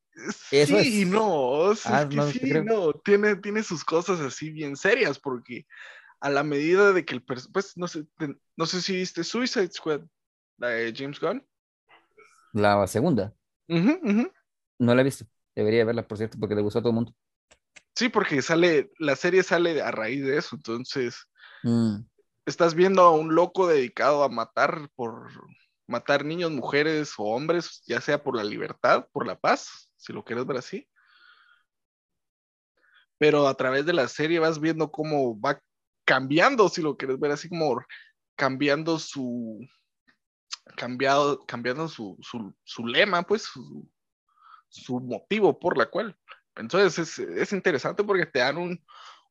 S2: Eso
S1: sí y no. sea,
S2: Ah,
S1: es que
S2: no,
S1: sí,
S2: creo.
S1: no. Tiene, tiene sus cosas así bien serias, porque a la medida de que el pues no sé, no sé si viste Suicide Squad, la de James Gunn.
S2: La segunda, no la he visto. Debería verla, por cierto, porque le gustó a todo el mundo.
S1: Sí, porque sale, la serie sale a raíz de eso, entonces
S2: Mm,
S1: estás viendo a un loco dedicado a matar por matar niños, mujeres o hombres, ya sea por la libertad, por la paz, si lo quieres ver así. Pero a través de la serie vas viendo cómo va cambiando, si lo quieres ver así, como cambiando su cambiado, cambiando su, su, su lema, pues su, motivo por la cual. Entonces es, es interesante porque te dan un,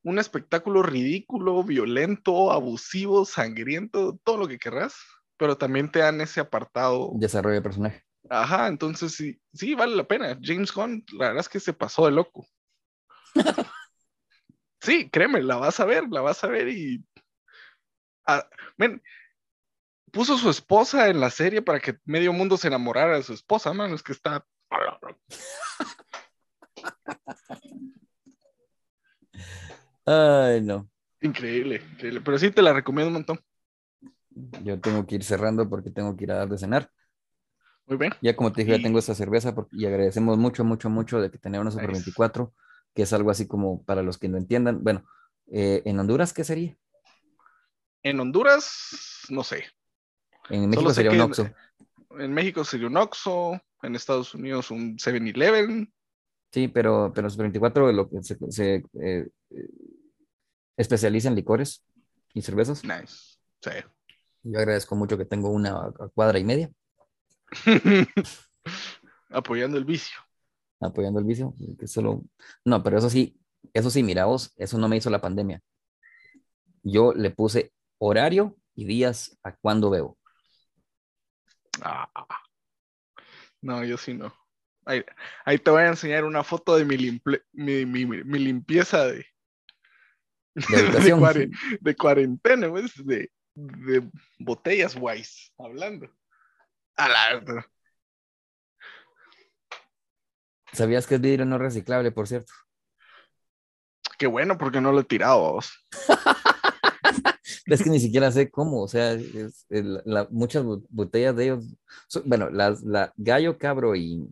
S1: un espectáculo ridículo, violento, abusivo, sangriento, todo lo que querrás, pero también te dan ese apartado.
S2: desarrollo de personaje.
S1: Ajá, entonces sí, sí, vale la pena. James Gunn, la verdad es que se pasó de loco. sí, créeme, la vas a ver, la vas a ver y. Ah, men, puso su esposa en la serie para que medio mundo se enamorara de su esposa, man, es que está.
S2: Ay, no.
S1: Increíble, increíble. Pero sí te la recomiendo un montón.
S2: Yo tengo que ir cerrando porque tengo que ir a dar de cenar.
S1: Muy bien.
S2: Ya como te dije, ya tengo esta cerveza por- y agradecemos mucho, mucho, mucho de que tener una Super
S1: Nice.
S2: 24, que es algo así como para los que no entiendan. Bueno, eh, en Honduras, ¿qué sería?
S1: En Honduras, no sé.
S2: En México sería un Oxxo.
S1: En México sería un Oxxo, en Estados Unidos un 7-Eleven.
S2: Sí, pero, pero Super 24 lo que se, se, eh, especializa en licores y cervezas.
S1: Nice. Sí.
S2: Yo agradezco mucho que tengo una cuadra y media
S1: Apoyando el vicio.
S2: apoyando el vicio. que solo... No, pero eso sí, eso sí, mira vos, eso no me hizo la pandemia. Yo le puse horario y días a cuando bebo.
S1: Ah. No, yo sí no. Ahí, ahí te voy a enseñar una foto de mi, limple- mi, mi- mi- limpieza de,
S2: De
S1: cuarentena, pues, de, de botellas wise, hablando. A la
S2: ¿Sabías que es vidrio no reciclable, por cierto?
S1: Qué bueno, porque no lo he tirado.
S2: Es que ni siquiera sé cómo, o sea, es- el- la- muchas botellas de ellos, son- bueno, las la gallo, cabro y,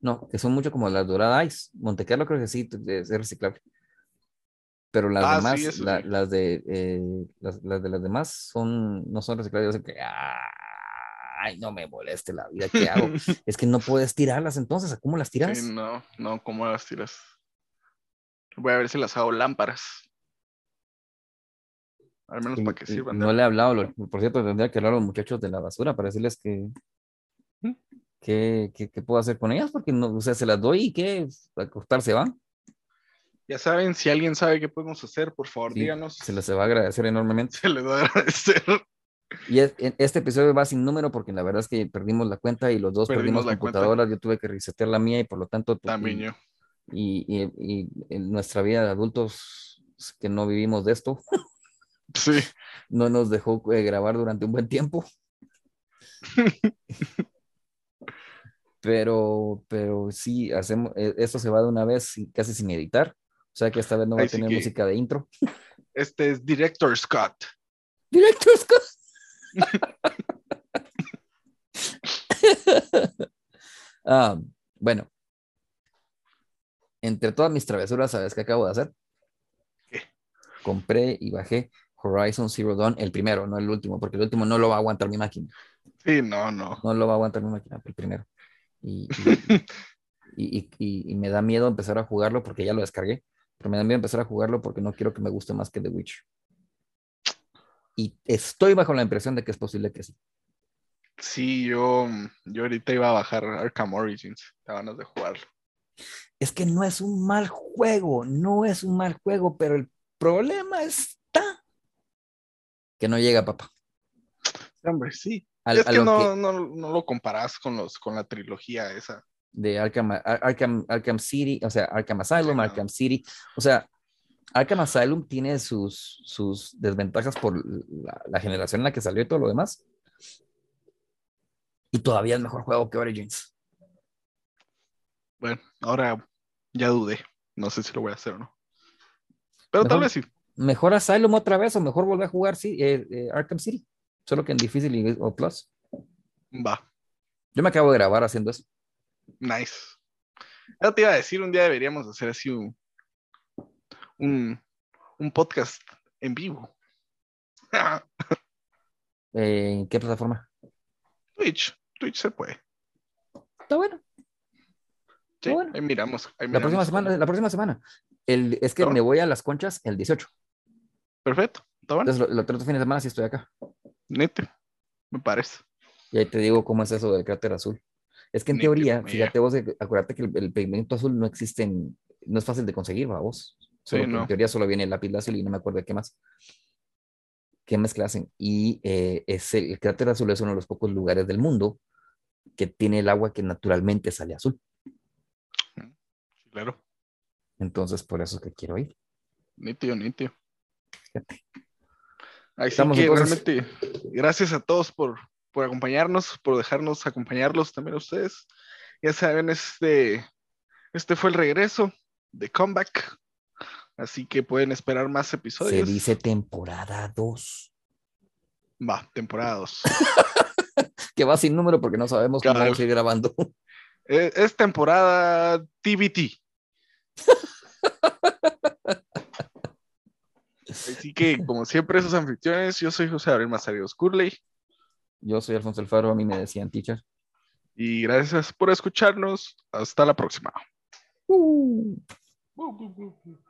S2: no, que son mucho como las Dorada Ice, Monte Carlo creo que sí, es reciclable. Pero las
S1: Ah,
S2: demás,
S1: eso
S2: la-
S1: sí.
S2: las de eh, las, las de las demás son, no son reciclables, yo sé que, ay, no me moleste la vida, ¿qué hago? es que no puedes tirarlas entonces, ¿cómo las tiras?
S1: Sí, no, no, ¿cómo las tiras? Voy a ver si las hago lámparas. Al menos para que sirvan.
S2: No le he hablado, por cierto, tendría que hablar a los muchachos de la basura para decirles que,
S1: ¿Mm?
S2: que, que- que puedo hacer con ellas, porque no, o sea, se las doy y que a cortarse van.
S1: Ya saben, si alguien sabe qué podemos hacer, por favor,
S2: Sí,
S1: díganos.
S2: Se les va a agradecer enormemente.
S1: Se les va a agradecer.
S2: Y es- este episodio va sin número porque la verdad es que perdimos la cuenta y los dos
S1: Perdimos
S2: perdimos
S1: la cuenta.
S2: computadoras. Yo tuve que resetear la mía y por lo tanto tu-
S1: También
S2: y,
S1: yo.
S2: y- y- y en nuestra vida de adultos que no vivimos de esto
S1: Sí.
S2: no nos dejó eh, grabar durante un buen tiempo. pero, pero sí, hacemos, eh, esto se va de una vez casi sin editar. O sea que esta vez no va
S1: Ahí
S2: a
S1: sí
S2: tener
S1: que-
S2: música de intro.
S1: Este es Director Scott.
S2: Director Scott. Ah, bueno, entre todas mis travesuras, ¿sabes qué acabo de hacer?
S1: ¿Qué?
S2: Compré y bajé Horizon Zero Dawn, el primero, no el último, porque el último no lo va a aguantar mi máquina.
S1: Sí, no, no.
S2: No lo va a aguantar mi máquina, el primero. Y, y, y- y- y me da miedo empezar a jugarlo porque ya lo descargué, pero me da miedo empezar a jugarlo porque no quiero que me guste más que The Witcher. Y estoy bajo la impresión de que es posible que sí.
S1: Sí, yo, yo ahorita iba a bajar Arkham Origins. Te ganas de jugarlo.
S2: Es que no es un mal juego, no es un mal juego, pero el problema está que no llega, papá.
S1: Hombre, sí.
S2: Al-
S1: es que
S2: lo
S1: no, no, no lo comparas con los con la trilogía esa.
S2: de Arkham, Ar- Arkham, Arkham City, o sea, Arkham Asylum,
S1: Sí.
S2: Arkham City, o sea, Arkham Asylum tiene sus, sus desventajas por la, la generación en la que salió y todo lo demás. Y todavía es mejor juego que Origins.
S1: Bueno, ahora ya dudé. No sé si lo voy a hacer o no. Pero
S2: Mejor-
S1: tal vez sí.
S2: ¿Mejor Asylum otra vez o mejor volver a jugar sí, eh, eh, Arkham City? Solo que en difícil y- o plus.
S1: Va.
S2: Yo me acabo de grabar haciendo eso.
S1: Nice. Ya te iba a decir, un día deberíamos hacer así un, un, un podcast en vivo.
S2: Eh, ¿En qué plataforma?
S1: Twitch. Twitch se puede.
S2: Está bueno.
S1: Sí,
S2: Bueno.
S1: ahí miramos. ahí
S2: La próxima semana, la próxima semana. El, es que
S1: Está
S2: me
S1: bueno.
S2: voy a las conchas el 18.
S1: Perfecto. Está bueno.
S2: Entonces, lo- el otro fin de semana sí estoy acá.
S1: Nete. Me parece.
S2: Y ahí te digo cómo es eso del cráter azul. Es que en teoría, fíjate vos, acuérdate que el, el pigmento azul no existe, en- no es fácil de conseguir, vos.
S1: Sí, no.
S2: En teoría solo viene el lápiz lazuli y no me acuerdo de qué más. ¿Qué mezcla hacen? Y eh, es el, el cráter azul es uno de los pocos lugares del mundo que tiene el agua que naturalmente sale azul.
S1: Claro.
S2: Entonces, por eso es que quiero ir.
S1: Nítido, nítido.
S2: Fíjate.
S1: Así
S2: Estamos
S1: que
S2: entonces-
S1: realmente, gracias a todos por, por acompañarnos, por dejarnos acompañarlos también a ustedes. Ya saben, este, este fue el regreso de Comeback. Así que pueden esperar más
S2: Se
S1: episodios.
S2: dice temporada 2.
S1: Va, temporada 2.
S2: Que va sin número porque no sabemos cómo vamos a ir grabando.
S1: es, es temporada TBT. Así que, como siempre, esos anfitriones, yo soy José Abril Mazarios Curley.
S2: Yo soy Alfonso Alfaro, a mí me decían teacher.
S1: Y gracias por escucharnos. Hasta la próxima.
S2: Uh.
S1: Uh, uh, uh, uh.